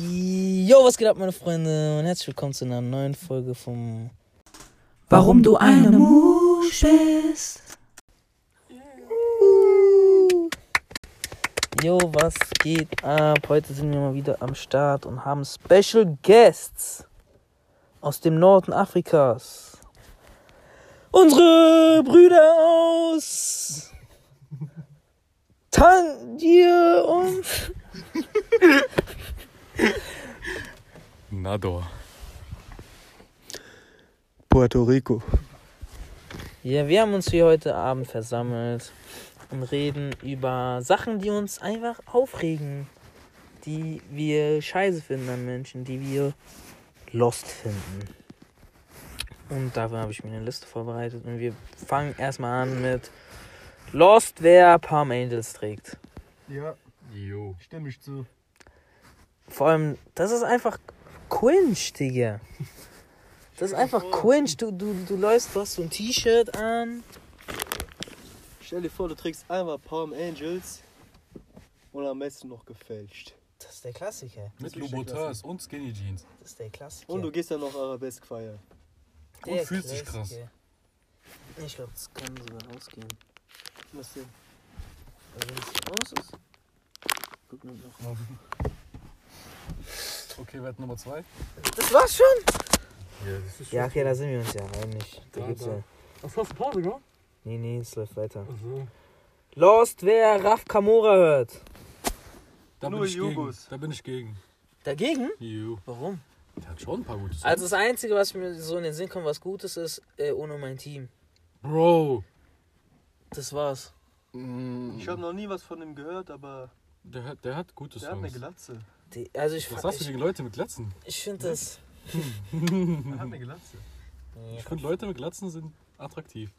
Jo, was geht ab, meine Freunde? Und herzlich willkommen zu einer neuen Folge vom Warum du eine Musch bist. Jo, was geht ab? Heute sind wir mal wieder am Start und haben Special Guests aus dem Norden Afrikas. Unsere Brüder aus Tangier und Nador. Puerto Rico. Ja, wir haben uns hier heute Abend versammelt und reden über Sachen, die uns einfach aufregen, die wir scheiße finden an Menschen, die wir lost finden. Und dafür habe ich mir eine Liste vorbereitet und wir fangen erstmal an mit Lost, wer Palm Angels trägt. Ja, Jo. stimme ich zu. Vor allem, das ist einfach cringe, Digga. Das ist einfach cringe. Du, du, du läufst, du hast so ein T-Shirt an. Stell dir vor, du trägst einmal Palm Angels und am besten noch gefälscht. Das ist der Klassiker. Mit Louboutins und Skinny Jeans. Das ist der Klassiker. Und du gehst dann noch Arabesk feiern. Und fühlst dich krass. Ich glaube, das kann sogar ausgehen. Was denn? Also, wenn es aus ist. Guck mal noch. Okay, Wert Nummer zwei. Das war's schon? Ja, das ist Ja, okay, da sind wir uns ja einig. Da Da, gibt's da. ja. Was hast du Pause, gell? Nee, nee, es läuft weiter. Also, Lost, wer Raf Kamora hört. da Nur bin ich gegen. Jugos. Da bin ich gegen. Dagegen? Jo. Warum? Der hat schon ein paar gute Songs. Also das Einzige, was mir so in den Sinn kommt, was Gutes ist, äh, ohne mein Team. Bro. Das war's. Mm, Ich habe noch nie was von ihm gehört, aber der, hat, der hat gute der hat eine Songs. Glatze. Die, also ich, Was hast du ich, gegen Leute mit Glatzen? ich finde das. Er hat eine Glatze. Ich finde, Leute mit Glatzen sind attraktiv.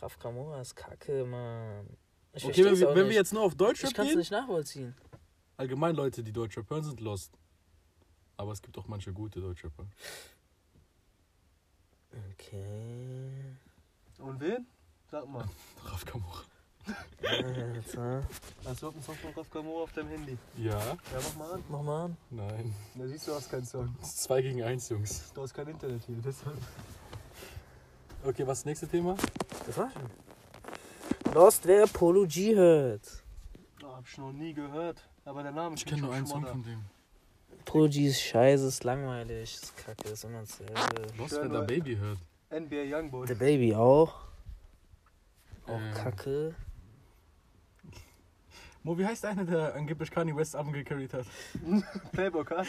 Raf Kamora ist kacke, Mann. Ich Okay, wenn, wir, wenn nicht. wir jetzt nur auf Ich Deutschrap gehen, nicht nachvollziehen. allgemein Leute, die Deutschrap hören, sind lost. Aber es gibt auch manche gute Deutschrapper. Okay. Und wen? Sag mal. Raf Kamora. Alter. Hast du überhaupt einen Song von Raf Kamora auf deinem Handy? Ja? Ja, mach mal an. Mach mal an. Nein. Da siehst du, du hast keinen Song. Das ist 2 gegen 1, Jungs. Du hast kein Internet hier, deshalb. Okay, was ist das nächste Thema? Das war's schon. Lost, wer Polo G hört. Oh, hab ich noch nie gehört. Aber der Name Ich klingt kenne nur schon einen Song von dem. Polo G ist scheiße, ist langweilig, ist kacke, ist immer dasselbe. Was, höre wer da nur- Baby hört? NBA Youngboy. The Baby auch. Auch Ähm. kacke. Mo, wie heißt einer, der angeblich Kanye West Album gecarried hat? Playboy Carti.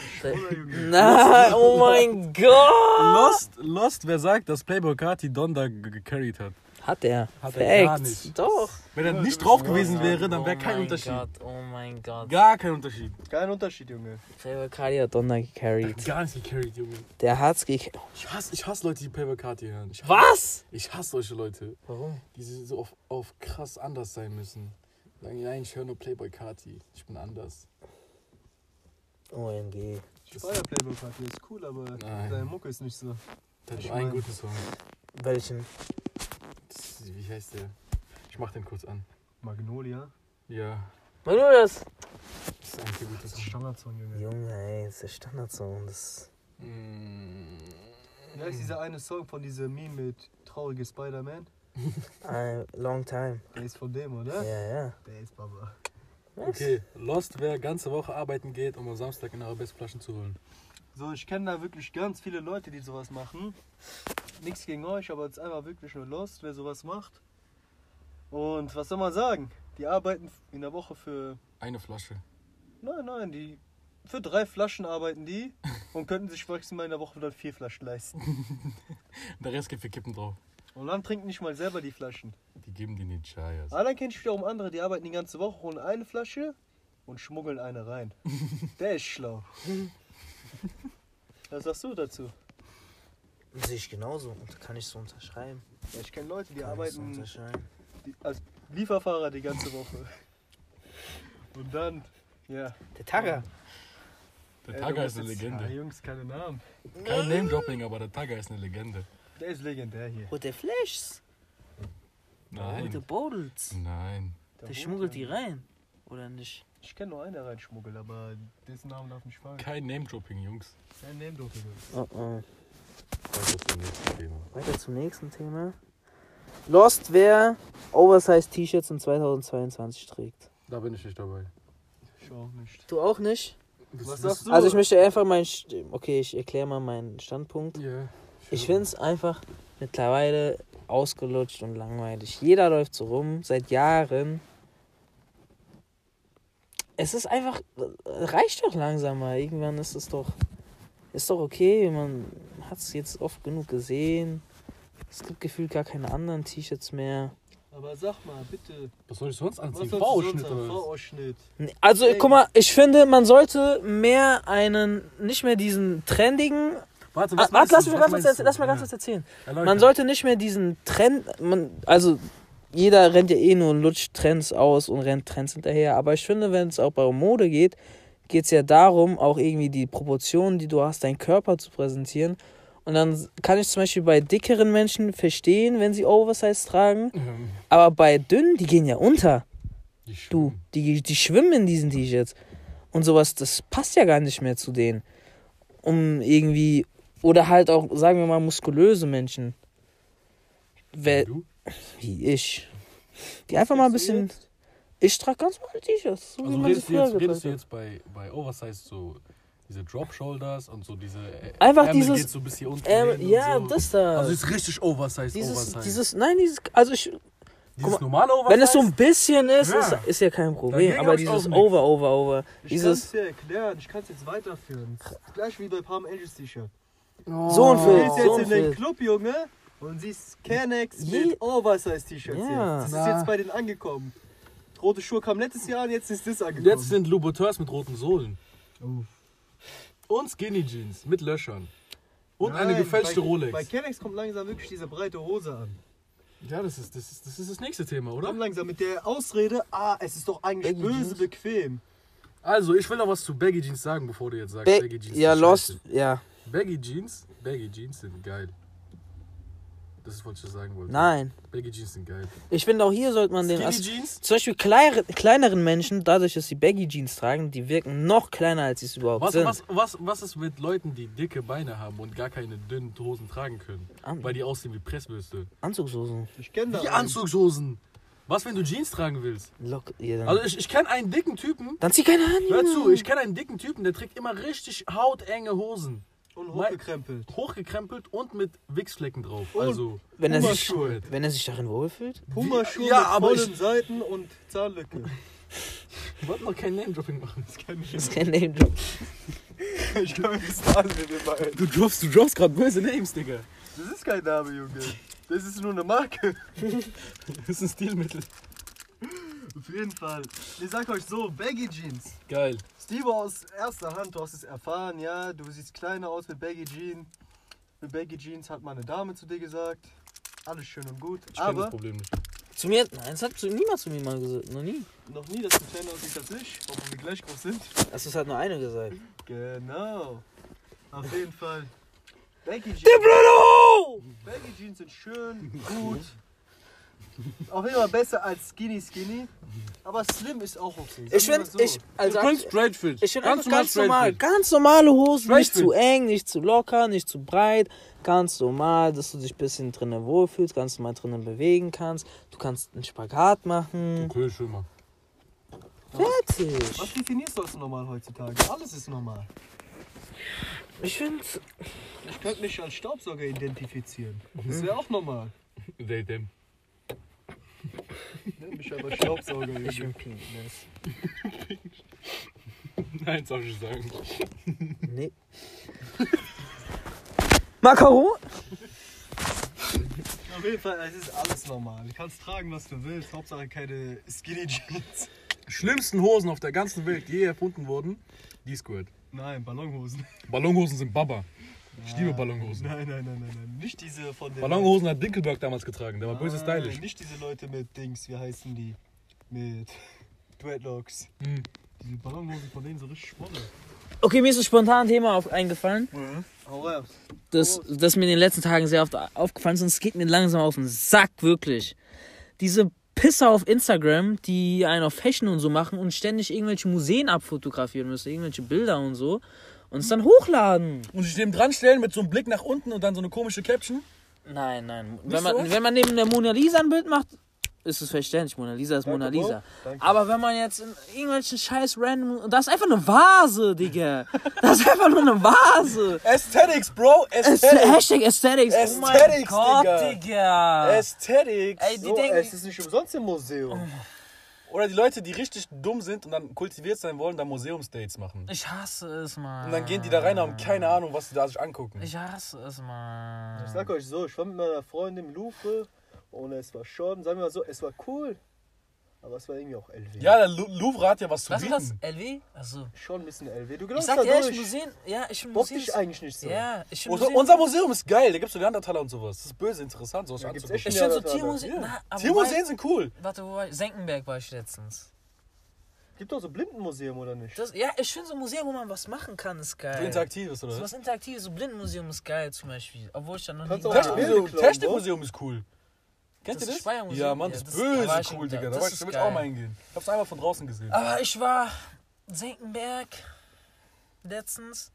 Nein, oh mein Gott! Lost, Lost, wer sagt, dass Playboy Carti Donda ge- gecarried hat? Hat er. Hat er gar Facts. nicht. Doch. Wenn er nicht drauf gewesen wäre, dann wäre oh kein mein Unterschied. Gott, oh mein Gott. Gar kein Unterschied. Kein Unterschied, Junge. Playboy Cardi hat Donner Der gecarried. hat gar nicht gecarried, Junge. Der hat's gecarried. Ich hasse, ich hasse Leute, die Playboy Carti hören. Ich hasse, Was? Ich hasse solche Leute, Warum? die so auf, auf krass anders sein müssen. Sagen, nein, ich höre nur Playboy Carti. Ich bin anders. OMG. Ich feier Playboy Carti, ist cool, aber Nein. seine Mucke ist nicht so. Hat nur einen mein- guten Song. Welchen? Das, wie heißt der? Ich mach den kurz an. Magnolia. Ja, Mach du das? ist eigentlich der gute ist Song. Standardsong, Junge. Junge, ey, das ist der Standardsong. Das Mm. Ja, ist dieser eine Song von diesem Meme mit traurige Spider-Man? A long time. Der ist von dem, oder? Ja, ja. Der ist Baba. Okay, Lost, wer ganze Woche arbeiten geht, um am Samstag in Arabesque-Flaschen zu holen. So, ich kenne da wirklich ganz viele Leute, die sowas machen. Nichts gegen euch, aber es ist einfach wirklich nur Lost, wer sowas macht. Und was soll man sagen? Die arbeiten in der Woche für. Eine Flasche. Nein, nein, die. Für drei Flaschen arbeiten die und könnten sich maximal in der Woche dann vier Flaschen leisten. Der Rest geht für Kippen drauf. Und dann trinken nicht mal selber die Flaschen. Die geben die nicht Chayas. Aber dann kenne ich wiederum andere, die arbeiten die ganze Woche, holen eine Flasche und schmuggeln eine rein. Der ist schlau. Was sagst du dazu? Sehe ich genauso. Und kann ich so unterschreiben. Ja, ich kenne Leute, die Kann so arbeiten unterschreiben. die, als Lieferfahrer die ganze Woche. Und dann, ja. Der Tagger. Der du ist eine jetzt- Ja, Legende. Jungs, keine Namen. Kein Name-Dropping, aber der Taga ist eine Legende. Der ist legendär hier. Holt der Flashs. Holt der Nein. Bodels. Nein. Der schmuggelt die rein. Oder nicht? Ich kenne nur einen, der reinschmuggelt, aber dessen Namen darf nicht fallen. Kein Name-Dropping, Jungs. Sein Name durfte Oh, oh. Weiter zum nächsten Thema. Weiter zum nächsten Thema. Lost, wer Oversize T-Shirts in 2022 trägt. Da bin ich nicht dabei. Ich auch nicht. Du auch nicht? Was sagst du? Also ich möchte einfach meinen... St- Okay, ich erkläre mal meinen Standpunkt. Ja. Ich finde es einfach mittlerweile ausgelutscht und langweilig. Jeder läuft so rum, seit Jahren. Es ist einfach, reicht doch langsam mal. Irgendwann ist es doch, ist doch okay. Man hat es jetzt oft genug gesehen. Es gibt gefühlt gar keine anderen T-Shirts mehr. Aber sag mal, bitte. Was soll ich sonst anziehen? V-Ausschnitt? V-Ausschnitt. Also, Ey. guck mal, ich finde, man sollte mehr einen, nicht mehr diesen trendigen. Warte, Ah, was warte, meinst lass du? mich Was ganz kurz, lass mal ganz kurz erzählen. Man sollte nicht mehr diesen Trend, man, also jeder rennt ja eh nur und lutscht Trends aus und rennt Trends hinterher. Aber ich finde, wenn es auch bei Mode geht, geht es ja darum, auch irgendwie die Proportionen, die du hast, deinen Körper zu präsentieren. Und dann kann ich zum Beispiel bei dickeren Menschen verstehen, wenn sie Oversize tragen. Ähm, Aber bei dünnen, die gehen ja unter. die Du, die, die schwimmen in diesen T-Shirts. Und sowas, das passt ja gar nicht mehr zu denen. Um irgendwie, oder halt auch, sagen wir mal, muskulöse Menschen. Wer, Du? wie ich. Die einfach mal ein bisschen. Ich trage ganz normale T-Shirts. So wie Also redest du jetzt, redest du jetzt bei, bei Oversize so diese Drop Shoulders und so diese äh, Einfach Ärmel dieses- geht so bis hier unten Ähm, ja, so. das da. Also ist richtig Oversize, dieses, Oversize. dieses, nein, dieses, also ich, dieses guck normale Oversize? wenn es so ein bisschen ist, Ja. ist, ist ja kein Problem. Aber dieses. Over, Over, Over. Ich kann Dieses, es dir erklären, ich kann es jetzt weiterführen. Gleich wie bei Palm Angels T-Shirt. Oh. So ein Du Film. gehst so jetzt ein in den Film. Club, Junge, und siehst Canex Je- mit Oversize-T-Shirts Ja. Das Na. ist jetzt bei denen angekommen. Rote Schuhe kam letztes Jahr und jetzt ist das angekommen. Jetzt sind Louboutins mit roten Sohlen. Oh. Und Skinny Jeans mit Löchern. Und Nein, eine gefälschte bei, Rolex. Bei Canex kommt langsam wirklich diese breite Hose an. ja, das ist, das, ist, das ist das nächste Thema, oder? Komm langsam mit der Ausrede, ah, es ist doch eigentlich Baggy böse Jeans. bequem. Also, ich will noch was zu Baggy Jeans sagen, bevor du jetzt sagst, Ba Baggy Jeans ja, Lost, scheiße. ja. Baggy Jeans, Baggy Jeans sind geil. Das ist, was ich sagen wollte. Nein. Baggy Jeans sind geil. Ich finde auch hier sollte man den. Skinny As Jeans? zum Beispiel kleinere, kleineren Menschen, dadurch, dass sie Baggy Jeans tragen, die wirken noch kleiner, als sie es überhaupt Was, sind. was, was, was ist mit Leuten, die dicke Beine haben und gar keine dünnen Hosen tragen können? An Weil die aussehen wie Pressbürste. Anzugshosen. Ich kenne da Wie einen. Anzugshosen. Was, wenn du Jeans tragen willst? Lock, ja, Also ich, ich kenne einen dicken Typen. dann zieh keine an. Hör zu, ich kenne einen dicken Typen, der trägt immer richtig hautenge Hosen. Und hochgekrempelt. Hochgekrempelt und mit Wichsflecken drauf. Und Also, Wenn er, sich, Pumaschuhe. wenn er sich darin wohlfühlt. Pumaschuhe Ja, mit aber vollen ich- Seiten und Zahnlücke. Ich wollte noch kein Name-Dropping machen. Das ist kein Name Drop. ich kann mir das an, wenn wir meinen. Du droppst, du droppst gerade böse Names, Digga. Das ist kein Name, Junge. Das ist nur eine Marke. Das ist ein Stilmittel. Auf jeden Fall. Ich sag euch so, Baggy Jeans. Geil. Steve aus erster Hand, du hast es erfahren, ja, du siehst kleiner aus mit Baggy Jeans. Mit Baggy Jeans hat meine Dame zu dir gesagt. Alles schön und gut. Ich kenne das aber Problem nicht. Zu mir, nein, das hat zu, niemand zu mir mal gesagt. Noch nie. noch nie, dass du kleiner aussiehst als ich, obwohl wir gleich groß sind. Das ist halt nur eine gesagt. Genau. Auf jeden Fall. Baggy Jeans. Bruno! Baggy Jeans sind schön, gut. Auf jeden Fall besser als Skinny Skinny. Aber Slim ist auch okay. Sagen Ich finde, so. ich, also, du straight fit. ich finde einfach ganz straight normal. fit. Ganz normale Hosen, Straight nicht zu fit. eng, nicht zu locker, nicht zu breit. Ganz normal, dass du dich ein bisschen drinnen wohlfühlst, ganz normal drinnen bewegen kannst. Du kannst einen Spagat machen. Okay, schön mal. Fertig. Was definierst du als normal heutzutage? Alles ist normal. Ich finde, Ich könnte mich als Staubsauger identifizieren. Das wäre auch normal. They, them. Nenn mich aber Staubsauger. ich bin Penis. Nein, soll ich sagen. Nee. Makaro? Auf jeden Fall, es ist alles normal. Du kannst tragen, was du willst. Hauptsache keine Skinny Jeans. Schlimmsten Hosen auf der ganzen Welt, die je erfunden wurden, die Squirt. Nein, Ballonhosen. Ballonhosen sind Baba. Ich liebe Ballonhosen. Nein, nein, nein, nein, nein. Nicht diese von den. Ballonhosen hat Dinkelberg damals getragen, der war böse stylisch. Nicht diese Leute mit Dings, wie heißen die? Mit Dreadlocks. Hm. Diese Ballonhosen von denen so richtig schwolle. Okay, mir ist ein spontan Thema auf, eingefallen, raus. das, das mir in den letzten Tagen sehr oft aufgefallen ist und es geht mir langsam auf den Sack, wirklich. Diese Pisser auf Instagram, die einen auf Fashion und so machen und ständig irgendwelche Museen abfotografieren müssen, irgendwelche Bilder und so. Und es dann hochladen. Und sich neben dran stellen mit so einem Blick nach unten und dann so eine komische Caption. Nein, nein. Wenn so? man, wenn man neben der Mona Lisa ein Bild macht, ist es verständlich. Mona Lisa ist Mona Bro. Lisa. Danke. Aber wenn man jetzt in irgendwelchen scheiß random. Das ist einfach eine Vase, Digga. Das ist einfach nur eine Vase. Aesthetics, Bro. Aesthetics. Hashtag Aesthetics. oh mein Aesthetics, Gott, Digga. Digga. Aesthetics. Ey, die So, denken. es ist nicht umsonst im Museum. Oder die Leute, die richtig dumm sind und dann kultiviert sein wollen, dann Museumsdates machen. Ich hasse es, Mann. Und dann gehen die da rein und haben keine Ahnung, was sie da sich angucken. Ich hasse es, Mann. Ich sag euch so, ich war mit meiner Freundin im Louvre und es war schon, sagen wir mal so, es war cool. Aber es war irgendwie auch LW. Ja, der Louvre hat ja was zu Was ist bieten. das? LW? Achso. Schon ein bisschen LW. Du Ich glaubst sag da dir ehrlich, durch. Museen. Ja, ich finde Bock Museen. dich eigentlich nicht so. Ja, ich finde Unser, Museen. unser Museum ist geil, da gibt's so Neandertaler und sowas. Das ist böse interessant, sowas Ja, gibt's anzugucken. echt Ich finde so Neandertaler. Tiermuseen. Na, aber Tiermuseen sind cool. wobei- Warte, wo war ich? Senckenberg war ich letztens. Gibt doch so Blindenmuseum, oder nicht? Das, ja, ich finde so Museen, wo man was machen kann, ist geil. So interaktives, oder So was? was Interaktives, so Blindenmuseum ist geil zum Beispiel. Obwohl ich dann noch nie Kannst auch war. Technik- Technikmuseum, klauen, Technikmuseum ist cool. Kennst Das du ist das? Speiermuseum? Ja, Mann, Ja, das ist das- böse ich cool. Digga. Da Das wollte ich will ich auch mal hingehen. Ich hab's einmal von draußen gesehen. Aber ich war Senckenberg letztens.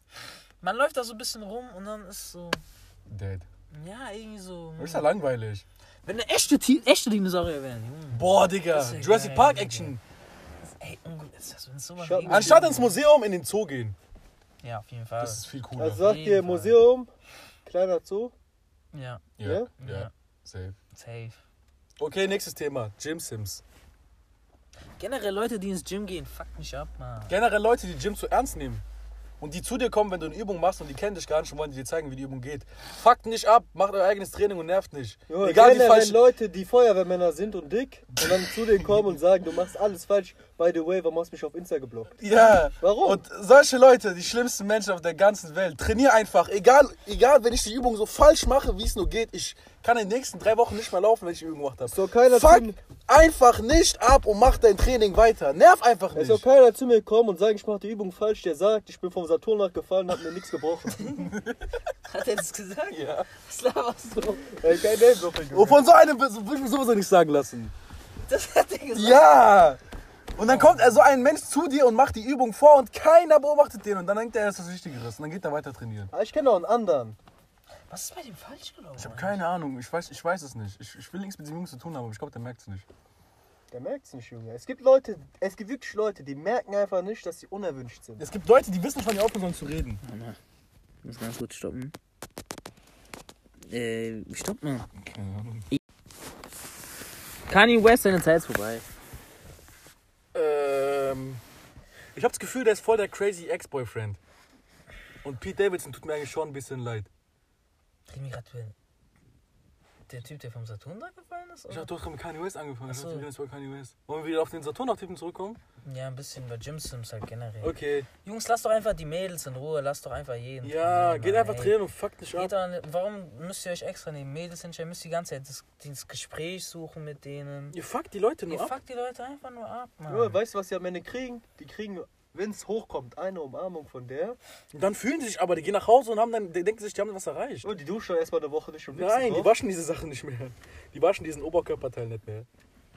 Man läuft da so ein bisschen rum und dann ist so, Dead. ja, irgendwie so. Das ist ja langweilig. Wenn eine echte, echte Dinosaurier wären, Junge. Boah, Digga. Das ja Jurassic geil, Park. Action. Ey, ungut ist das, mal. Anstatt ins Museum, in den Zoo gehen. Ja, auf jeden Fall. Das ist viel cooler. Also sagt ihr Fall. Museum, kleiner Zoo. ja, ja, ja? ja, Ja. safe. Safe. Okay, nächstes Thema. Gym Sims. Generell Leute, die ins Gym gehen, fuck mich ab, Mann. Generell Leute, die Gym zu ernst nehmen. Und die zu dir kommen, wenn du eine Übung machst und die kennen dich gar nicht und wollen dir zeigen, wie die Übung geht. Fuckt nicht ab, macht euer eigenes Training und nervt nicht. Junge, Egal wie generell falsch. Leute, die Feuerwehrmänner sind und dick und dann zu denen kommen und sagen, du machst alles falsch. By the way, warum hast du mich auf Insta geblockt? Ja. Warum? Und solche Leute, die schlimmsten Menschen auf der ganzen Welt, trainier einfach. Egal, egal, wenn ich die Übung so falsch mache, wie es nur geht. Ich kann in den nächsten drei Wochen nicht mehr laufen, wenn ich die Übung gemacht habe. Doch keiner Fuck zu, einfach nicht ab und mach dein Training weiter. Nerv einfach ist nicht. doch keiner zu mir gekommen und sagt, ich mache die Übung falsch. Der sagt, ich bin vom Saturn nachgefallen und hab mir nichts gebrochen. Hat er das gesagt? Ja. Was laberst du? Ey, kein Junge. Und von so einem will ich mir sowieso nicht sagen lassen. Das hat er gesagt. Ja! Und dann kommt so ein Mensch zu dir und macht die Übung vor und keiner beobachtet den und dann denkt er, er ist das Wichtigeres und dann geht er weiter trainieren. Ah, ich kenne auch einen anderen. Was ist bei dem falsch gelaufen? Ich habe keine Ahnung, ich weiß, ich weiß es nicht. Ich, ich will nichts mit diesem Jungs zu tun haben, aber ich glaube, der merkt es nicht. Der merkt's nicht, Junge. Es gibt Leute, es gibt wirklich Leute, die merken einfach nicht, dass sie unerwünscht sind. Es gibt Leute, die wissen wann die aufhören sollen zu reden. Ich muss ganz kurz stoppen. Äh, stopp mal. Keine Ahnung. Kanye West, seine Zeit ist vorbei. Ähm, ich habe das Gefühl, der ist voll der crazy Ex-Boyfriend. Und Pete Davidson tut mir eigentlich schon ein bisschen leid. Reden wir gerade der Typ, der vom Saturn da gefallen ist? Ich Oder? habe doch mit Kanye West angefangen. Ich Ach so. dachte, Kanye West. Wollen wir wieder auf den Saturn-Typen zurückkommen? Ja, ein bisschen bei Gym Sims halt generell. Okay. Jungs, lasst doch einfach die Mädels in Ruhe, lasst doch einfach jeden. Ja, geht einfach ey. trainieren und fuckt nicht ab. Geht doch nicht, warum müsst ihr euch extra nehmen? Mädels hinstellen, müsst ihr die ganze Zeit das, das Gespräch suchen mit denen. Ihr fuckt die Leute Ihr nur ab. fuckt die Leute einfach nur ab, Mann. Junge, weißt du, was die am Ende kriegen? Die kriegen, wenn es hochkommt, eine Umarmung von der. Und dann fühlen sie sich aber, die gehen nach Hause und haben dann, die denken sich, die haben was erreicht. Und die duschen erstmal eine Woche nicht und wichsen Nein, die drauf. waschen diese Sachen nicht mehr. Die waschen diesen Oberkörperteil nicht mehr.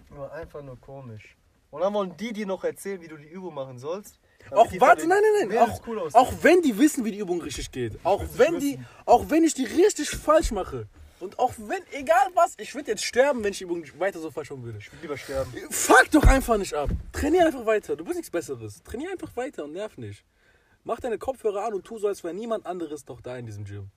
Nur einfach nur komisch. Und dann wollen die dir noch erzählen, wie du die Übung machen sollst. damit Auch, die warte, nein, nein, nein. Auch, cool auch wenn die wissen, wie die Übung richtig geht. Auch wenn die, auch wenn ich die richtig falsch mache. Und auch wenn, egal was, ich würde jetzt sterben, wenn ich die Übung weiter so falsch machen würde. Ich will lieber sterben. Fuck doch einfach nicht ab. Trainier einfach weiter. Du bist nichts Besseres. Trainier einfach weiter und nerv nicht. Mach deine Kopfhörer an und tu so, als wäre niemand anderes doch da in diesem Gym.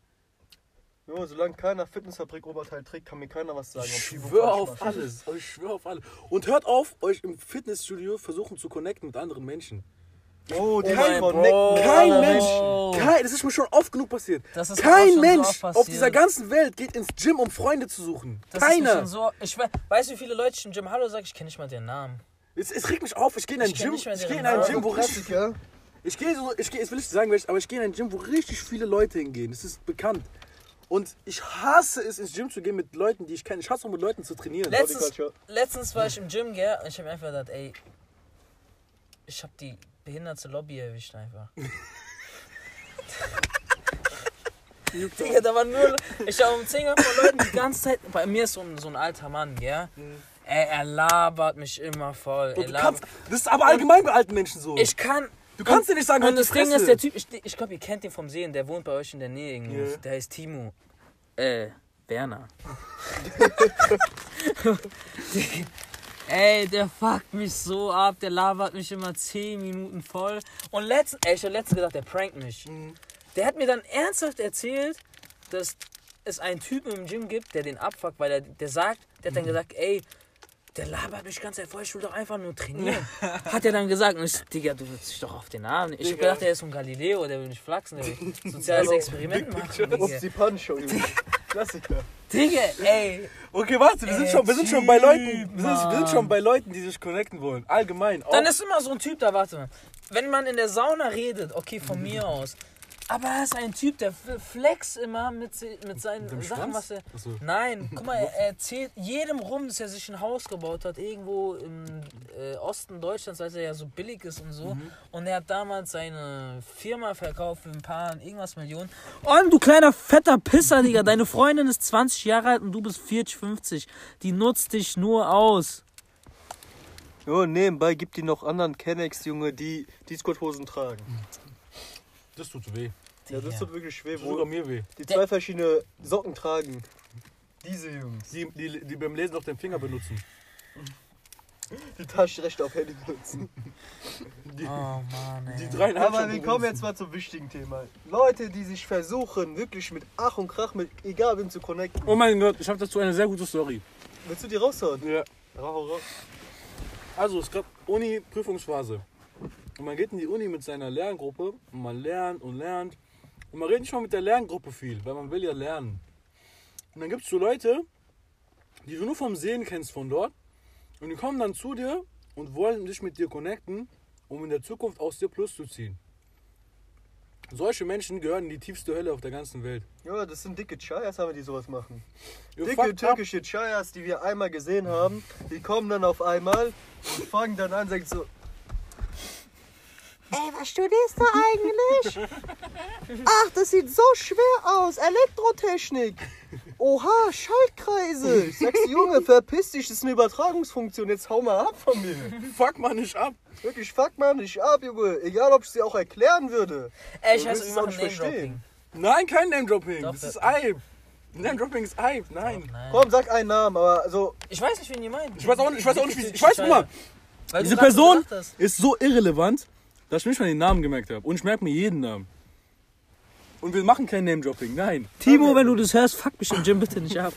Junge, solange keiner Fitnessfabrik Oberteil trägt, kann mir keiner was sagen. Ich schwöre auf alles. Ich schwöre auf alles. Und hört auf, euch im Fitnessstudio versuchen zu connecten mit anderen Menschen. Oh, die Kein- Kein, Bro. Kein. Mensch, kein, das ist mir schon oft genug passiert. Das ist auch kein schon so Mensch oft auf passiert. dieser ganzen Welt geht ins Gym, um Freunde zu suchen. Das Keiner. schon so, ich we weißt du, wie viele Leute ich im Gym Hallo sage? Ich kenne nicht mal den Namen. Es, es regt mich auf. Ich gehe in ein Gym, nicht mehr ich gehe in ein. Gym, wo richtig, ich gehe so, ich gehe, jetzt will ich nicht sagen, aber ich gehe in ein Gym, wo richtig viele Leute hingehen. Das ist bekannt. Und ich hasse es, ins Gym zu gehen mit Leuten, die ich kenne. Ich hasse auch mit Leuten zu trainieren. Letztens, letztens war ich im Gym, gell, und ich habe einfach gedacht, ey, ich habe die behinderte Lobby erwischt einfach. Digga, da war nur, ich war um 10 Uhr von Leuten die ganze Zeit, bei mir ist so ein, so ein alter Mann, gell. Ey, er labert mich immer voll. Du Er labert. kannst, das ist aber allgemein bei alten Menschen so. Ich kann. du kannst dir nicht sagen, Und halt das Ding ist, der Typ, ich, ich glaube, ihr kennt den vom Sehen, der wohnt bei euch in der Nähe irgendwo. Ja. Der heißt Timo. Äh, Werner. Ey, der fuckt mich so ab, der labert mich immer 10 Minuten voll. Und letztens, ey, ich hab letztens gedacht, der prankt mich. Der hat mir dann ernsthaft erzählt, dass es einen Typen im Gym gibt, der den abfuckt, weil er, der sagt, der hat dann gesagt, ey, der labert mich ganz voll, ich will doch einfach nur trainieren. Hat er dann gesagt, und ich, Digga, du willst dich doch auf den Arm. nehmen. Ich hab gedacht, der ist so ein Galileo, der will nicht flachsen, der will soziales Experiment machen. Ups, Digga. Klassiker. Digga, ey. Okay, warte, wir sind, Ey, schon, wir sind schon bei Leuten, wir sind, wir sind schon bei Leuten, die sich connecten wollen. Allgemein. Auch. Dann ist immer so ein Typ da, warte mal. Wenn man in der Sauna redet, okay, von mir aus. Aber er ist ein Typ, der flex immer mit, mit seinen dem Sachen, Schwanz? was er. Ach so. Nein, guck mal, er er erzählt jedem rum, dass er sich ein Haus gebaut hat, irgendwo im äh, Osten Deutschlands, weil er ja so billig ist und so. Mhm. Und er hat damals seine Firma verkauft für ein paar irgendwas Millionen. Und du kleiner fetter Pisser, Digga, deine Freundin ist 20 Jahre alt und du bist 40, 50. Die nutzt dich nur aus. Oh, nebenbei gibt die noch anderen Kennex, Junge, die Discord-Hosen tragen. Das tut weh. Ja, das tut wirklich weh, Das tut sogar wo mir weh. die zwei verschiedene Socken tragen. Diese Jungs. Die, die, die beim Lesen noch den Finger benutzen. Die Taschenrechte auf Handy benutzen. Oh Mann, ey. Die dreieinhalb Aber wir kommen jetzt mal zum wichtigen Thema. Leute, die sich versuchen, wirklich mit Ach und Krach, mit egal wem zu connecten. Oh mein Gott, ich habe dazu eine sehr gute Story. Willst du die raushauen? Ja. Rau, rau. Also, es gerade Uni-Prüfungsphase. Und man geht in die Uni mit seiner Lerngruppe und man lernt und lernt. Und man redet nicht mal mit der Lerngruppe viel, weil man will ja lernen. Und dann gibt es so Leute, die du nur vom Sehen kennst von dort. Und die kommen dann zu dir und wollen dich mit dir connecten, um in der Zukunft aus dir Plus zu ziehen. Solche Menschen gehören in die tiefste Hölle auf der ganzen Welt. Ja, das sind dicke Chayas, haben wir die sowas machen. Ihr Dicke türkische Chayas, die wir einmal gesehen haben, die kommen dann auf einmal und fangen dann an, sagen so, Ey, was studierst du eigentlich? Ach, das sieht so schwer aus. Elektrotechnik. Oha, Schaltkreise. Ich sag's, Junge, verpiss dich, das ist eine Übertragungsfunktion. Jetzt hau mal ab von mir. Fuck mal nicht ab. Wirklich, fuck mal nicht ab, Junge. Egal, ob ich sie auch erklären würde. Ey, ich weiß, es auch machen nicht Name-Dropping. verstehen. Nein, kein Name-Dropping. Das ist Hype. Name-Dropping ist Hype. Nein. Nein. Komm, sag einen Namen, aber so. Ich weiß nicht, wen ihr meint. Ich weiß auch nicht, ich weiß auch nicht, wie ich weiß, guck mal, diese Person ist so irrelevant, dass ich nicht mal den Namen gemerkt habe. Und ich merke mir jeden Namen. Und wir machen kein Name-Dropping, nein. Timo, wenn du das hörst, fuck mich im Gym bitte nicht ab.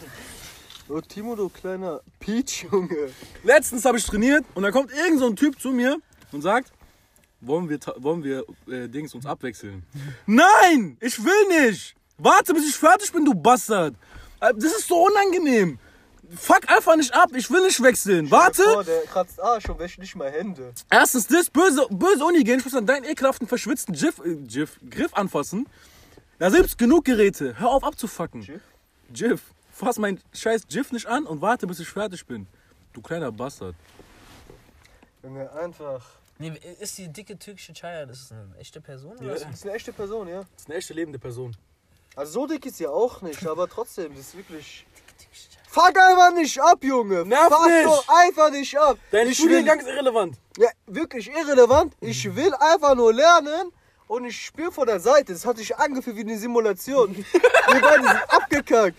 Oh, Timo, du kleiner Peach, Junge. Letztens habe ich trainiert und da kommt irgend so ein Typ zu mir und sagt, wollen wir, wollen wir äh, Dings uns abwechseln? Nein, ich will nicht. Warte, bis ich fertig bin, du Bastard. Äh, Das ist so unangenehm. Fuck einfach nicht ab, ich will nicht wechseln. Warte. Boah, der kratzt Arsch und wäscht nicht mal Hände. Erstens das, böse, böse Uni gehen, ich muss an deinen ekelhaften, verschwitzten Jiff, äh, Jiff, Griff anfassen. Da gibt's genug Geräte. Hör auf abzufacken. Jiff? Jiff. Fass mein scheiß Jiff nicht an und warte, bis ich fertig bin. Du kleiner Bastard. Junge, einfach. Nee, ist die dicke türkische Chaya, das ist eine echte Person? Ja. Oder? Das ist eine echte Person, ja. Das ist eine echte lebende Person. Also so dick ist sie auch nicht, aber trotzdem, das ist wirklich. Fuck einfach nicht ab, Junge! Nerv Fuck nicht! doch einfach nicht ab! Dein ich Studiengang will, ist irrelevant. ja, wirklich irrelevant. Ich will einfach nur lernen und ich spüre von der Seite, das hat sich angefühlt wie eine Simulation. Wir beide sind abgekackt.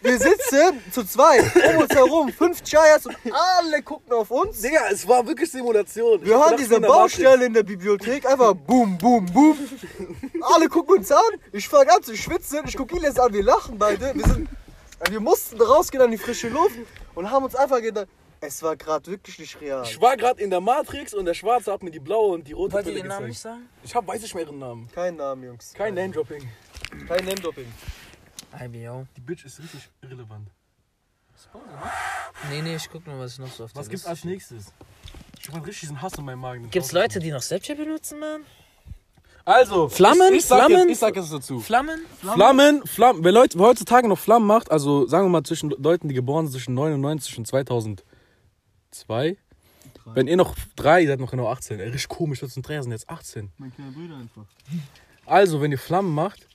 Wir sitzen zu zweit um uns herum, fünf Chayas und alle gucken auf uns. Digga, es war wirklich Simulation. Wir haben diese Baustelle in der Bibliothek, einfach boom, boom, boom. Alle gucken uns an, ich fange an zu schwitzen, ich gucke ihn jetzt an, wir lachen beide. Wir, sind, wir mussten rausgehen an die frische Luft und haben uns einfach gedacht, es war gerade wirklich nicht real. Ich war gerade in der Matrix und der Schwarze hat mir die blaue und die rote Wollt ihr Pille den Namen nicht sagen? Ich hab, weiß nicht mehr ihren Namen. Kein Namen, Jungs. Kein Name-Dropping. Kein Name-Dropping. IBO. Die Bitch ist richtig irrelevant. Nee, nee, ich guck nur, was ich noch so auf Was gibt's als nächstes? Ich hab richtig diesen Hass in meinem Magen. Gibt's Leute, die noch Snapchat benutzen, Mann? Also, Flammen? Ich, ich, sag Flammen? Jetzt, ich sag jetzt dazu. Flammen? Flammen, Flammen. Wer, Leute, wer heutzutage noch Flammen macht, also sagen wir mal zwischen Leuten, die geboren sind zwischen 99 und 2002. Wenn ihr noch drei, ihr seid noch genau 18. Ey, richtig komisch, das sind drei, sind jetzt 18. Mein kleiner Bruder einfach. Also, wenn ihr Flammen macht,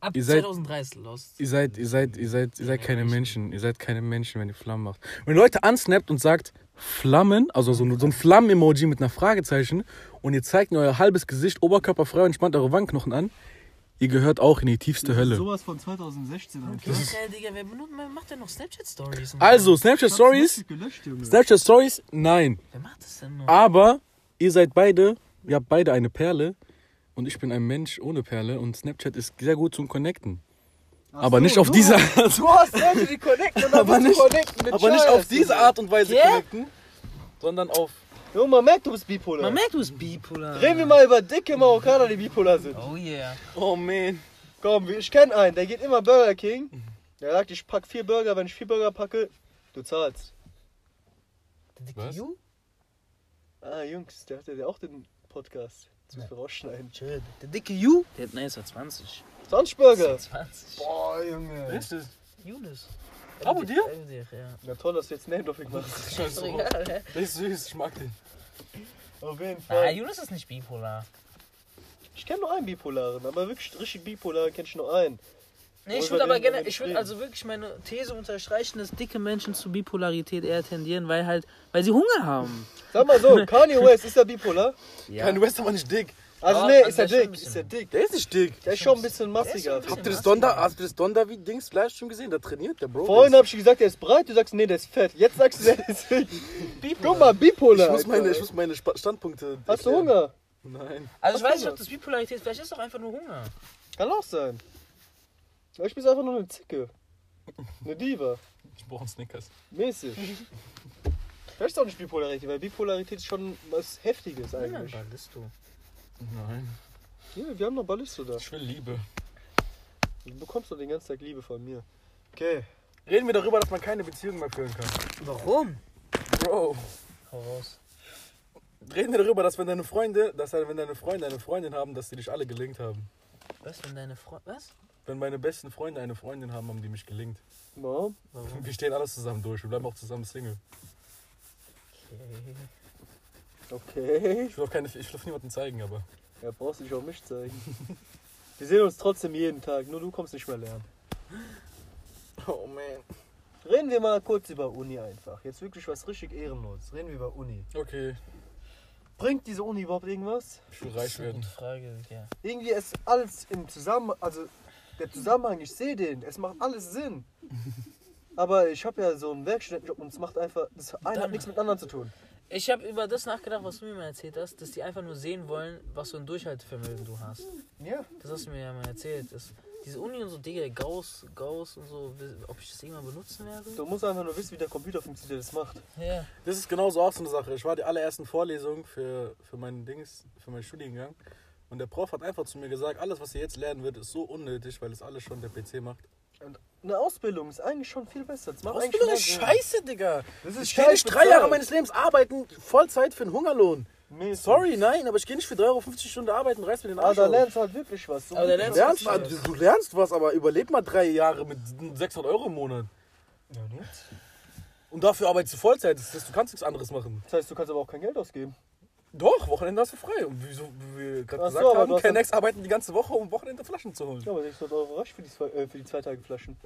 Ab Ihr seid- 2003 ist Lost. Ihr seid, ihr seid, ihr seid, ihr seid keine Menschen. Ihr seid keine Menschen, wenn ihr Flammen macht. Wenn ihr Leute ansnappt und sagt Flammen, also so, so ein Flammen-Emoji mit einer Fragezeichen und ihr zeigt mir euer halbes Gesicht, Oberkörper frei und spannt eure Wangenknochen an, ihr gehört auch in die tiefste Hölle. Sowas von 2016 einfach. Das ist, Digga, wer macht denn noch Snapchat-Stories? Also, Snapchat Stories, gelöscht, Junge. Snapchat Stories, nein. Wer macht das denn noch? Aber ihr seid beide, ihr habt beide eine Perle und ich bin ein Mensch ohne Perle und Snapchat ist sehr gut zum Connecten. Aber nicht auf diese Art. Du hast Leute, die connecten und dann aber nicht, connecten mit Aber nicht auf diese Art und Weise yeah? connecten, sondern auf. Jo, man merkt, du bist bipolar. Man merkt, du bist bipolar. Reden wir mal über dicke Marokkaner, die bipolar sind. Oh yeah. Oh man. Komm, ich kenne einen, der geht immer Burger King. Der sagt, ich pack vier Burger, wenn ich vier Burger packe, du zahlst. Der dicke Was? You? Ah, Jungs, der hat ja auch den Podcast. Zu viel rausschneiden. Der dicke You? Der hat 1,20. Sandspürge. 20. Boah, Junge. Wer ist das? Younes. Abo dir? Ja. Na toll, dass du jetzt Name dafür gemacht hast. Scheiße. Der ist süß, ich mag den. Auf jeden ah, Fall. Ah, Younes ist nicht bipolar. Ich kenne nur einen Bipolaren, aber wirklich richtig Bipolar kenne ich nur einen. Nee, ich würde aber gerne, ich würde also wirklich meine These unterstreichen, dass dicke Menschen zu Bipolarität eher tendieren, weil halt, weil sie Hunger haben. Sag mal so, Kanye West ist ja bipolar. Ja. Kanye West ist aber nicht dick. Also Ja, nee, ist er schon dick, ist er dick. Der ist nicht dick. Der ist schon ein bisschen massiger. schon ein bisschen Habt ihr das massiger. Donder, habt ihr das Donder wie Dings Livestream gesehen? Der trainiert, der Bro. Vorhin hab ich gesagt, der ist breit, du sagst, nee, der ist fett. Jetzt sagst du, der ist dick. Guck mal, bipolar. ich muss meine, ich muss meine Standpunkte. Hast du. Hunger? Nein. Also ich Was weiß nicht, ob das Bipolarität ist, vielleicht ist es doch einfach nur Hunger. Kann auch sein. Ich bin einfach nur eine Zicke. Eine Diva. Ich brauche einen Snickers. Mäßig. Vielleicht ist auch nicht Bipolarität, weil Bipolarität ist schon was Heftiges eigentlich. Ballisto. Nein. Ja, wir haben noch Ballisto da. Ich will Liebe. Du bekommst doch den ganzen Tag Liebe von mir. Okay. Reden wir darüber, dass man keine Beziehung mehr führen kann. Warum? Bro. Hau raus. Reden wir darüber, dass wenn deine Freunde, dass wenn deine Freunde eine Freundin haben, dass die dich alle gelingt haben. Was, wenn deine Freundin. Was? Wenn meine besten Freunde eine Freundin haben, haben die mich gelingt. No. Warum? Wir stehen alles zusammen durch. Wir bleiben auch zusammen Single. Okay. Ich will auch keine, ich will auf niemanden zeigen, aber. Ja, brauchst du dich auch mich zeigen. Wir sehen uns trotzdem jeden Tag, nur du kommst nicht mehr lernen. Oh man. Reden wir mal kurz über Uni einfach. Jetzt wirklich was richtig ehrenlos. Reden wir über Uni. Okay. Bringt diese Uni überhaupt irgendwas? Ich will reich werden. Frage, ja. Irgendwie ist alles im Zusammenhang, also der Zusammenhang, ich sehe den, es macht alles Sinn. Aber ich habe ja so einen Werkstudentenjob und es macht einfach, das eine hat nichts mit dem anderen zu tun. Ich habe über das nachgedacht, was du mir mal erzählt hast, dass die einfach nur sehen wollen, was für ein Durchhaltevermögen du hast. Ja. Das hast du mir ja mal erzählt. Das, diese Uni und so, Digga, Gauss, Gauss und so, ob ich das irgendwann benutzen werde? Du musst einfach nur wissen, wie der Computer funktioniert, der das macht. Ja. Das ist genauso auch so eine Sache. Ich war die allerersten Vorlesungen für, für meinen Dings, für meinen Studiengang. Und der Prof hat einfach zu mir gesagt, alles, was ihr jetzt lernen wird, ist so unnötig, weil es alles schon der PC macht. Eine Ausbildung ist eigentlich schon viel besser. Das macht Ausbildung eigentlich ist scheiße, Digga. Das ist Ich gehe nicht drei Jahre meines Lebens arbeiten, Vollzeit für einen Hungerlohn. Mäßig. Sorry, nein, aber ich gehe nicht für 3,50 Euro Stunden arbeiten, reiß mir den Aber Arsch da auf. lernst du halt wirklich was. So Aber da wirklich lernst Du du was. lernst, du, du lernst was, aber überleb mal drei Jahre mit 600 Euro im Monat. Ja, jetzt? Und dafür arbeitest du Vollzeit. Das heißt, du kannst nichts anderes machen. Das heißt, du kannst aber auch kein Geld ausgeben. Doch, Wochenende hast du frei. Und wieso, wie wir gerade Ach so, gesagt aber du haben, hast Kennex arbeiten die ganze Woche, um Wochenende Flaschen zu holen. Ja, aber 600 Euro reicht für die zwei, äh, für die zwei Tage Flaschen.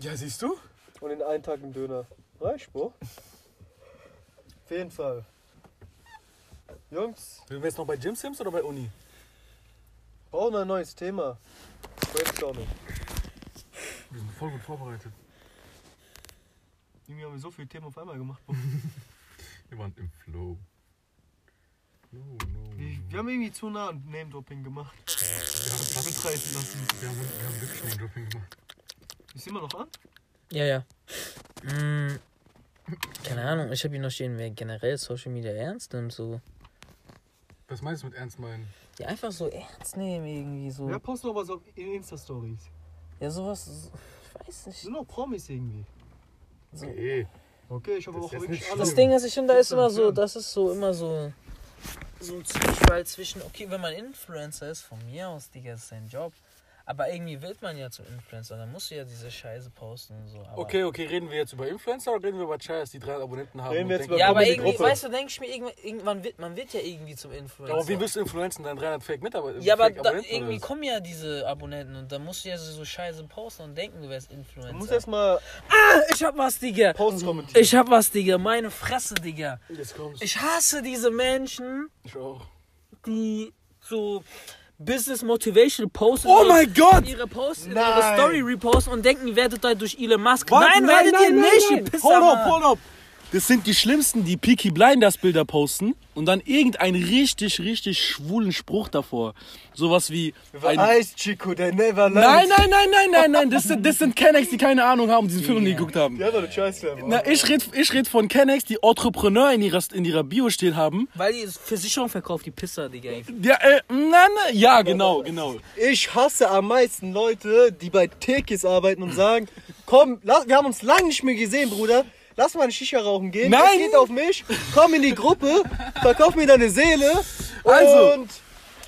Ja, siehst du? Und in einen Tag einen Döner. Reicht, Bro. Auf jeden Fall. Jungs, Sind wir jetzt noch bei Gym Sims oder bei Uni? brauchen ein neues Thema. Brainstorming. Wir sind voll gut vorbereitet. Irgendwie haben wir so viele Themen auf einmal gemacht. Wir waren im Flow. No, no. Wir, wir haben irgendwie zu nah an Name-Dropping gemacht. Wir haben, Mitreißen lassen. wir haben, wir haben wirklich einen Dropping gemacht. Ist immer noch an? Ja, ja. Mm, keine Ahnung, ich habe hier noch stehen, wer generell Social Media ernst nimmt, so. Was meinst du mit ernst meinen? Ja, einfach so ernst nehmen, irgendwie so. Wer postet noch was auf in Insta-Stories? Ja, sowas, so- ich weiß nicht. Sind noch Promis irgendwie. So. Okay. Okay, ich habe Das auch wirklich nicht alle. Das Ding ist, ich finde, da ist immer so, Ja. das ist so immer so, so ein Zwiespalt zwischen, okay, wenn man Influencer ist, von mir aus, Digga, ist sein Job. Aber irgendwie wird man ja zum Influencer, dann musst du ja diese Scheiße posten und so. Aber Okay, okay, reden wir jetzt über Influencer oder reden wir über Chayas, die drei Abonnenten haben? Reden wir jetzt über Ja, aber irgendwie, Gruppe. weißt du, denke ich mir, irgendwann, wird, man wird ja irgendwie zum Influencer. aber wie willst du influenzen, deinen 300 Fake-Mitarbeiter? ja, aber irgendwie kommen ja diese Abonnenten und dann musst du ja so, so Scheiße posten und denken, du wärst Influencer. Du musst erstmal ah, ich hab was, Digga. Posts kommentieren. Ich hab was, Digga. Meine Fresse, Digga. Jetzt kommst Ich hasse diese Menschen, Ich auch. die so Business Motivation posten. Oh mein Gott! Ihre Posts in Nein. ihre Story reposten und denken, ihr werdet da durch Elon Musk. Was? Nein, werdet ihr nicht, ihr Pisser. Hold up, hold up. Das sind die Schlimmsten, die Peaky Blinders Bilder posten und dann irgendeinen richtig, richtig schwulen Spruch davor. Sowas wie ein... Ice Chico, der never lies. Nein, nein, nein, nein, nein, nein, das sind, das sind Kennex, die keine Ahnung haben, die diesen Film nie geguckt haben. Die haben doch eine Scheiße. Na, ich red, ich red von Kennex, die Entrepreneur in ihrer, in ihrer Bio stehen haben. Weil die Versicherung verkauft, die Pisser, Digga. Ja, äh, nein, nein, ja, genau, genau. Ich hasse am meisten Leute, die bei Tekis arbeiten und sagen, komm, lass, wir haben uns lange nicht mehr gesehen, Bruder. Lass mal eine Shisha rauchen gehen. Nein. Es geht auf mich. Komm in die Gruppe. Verkauf mir deine Seele. Also. Und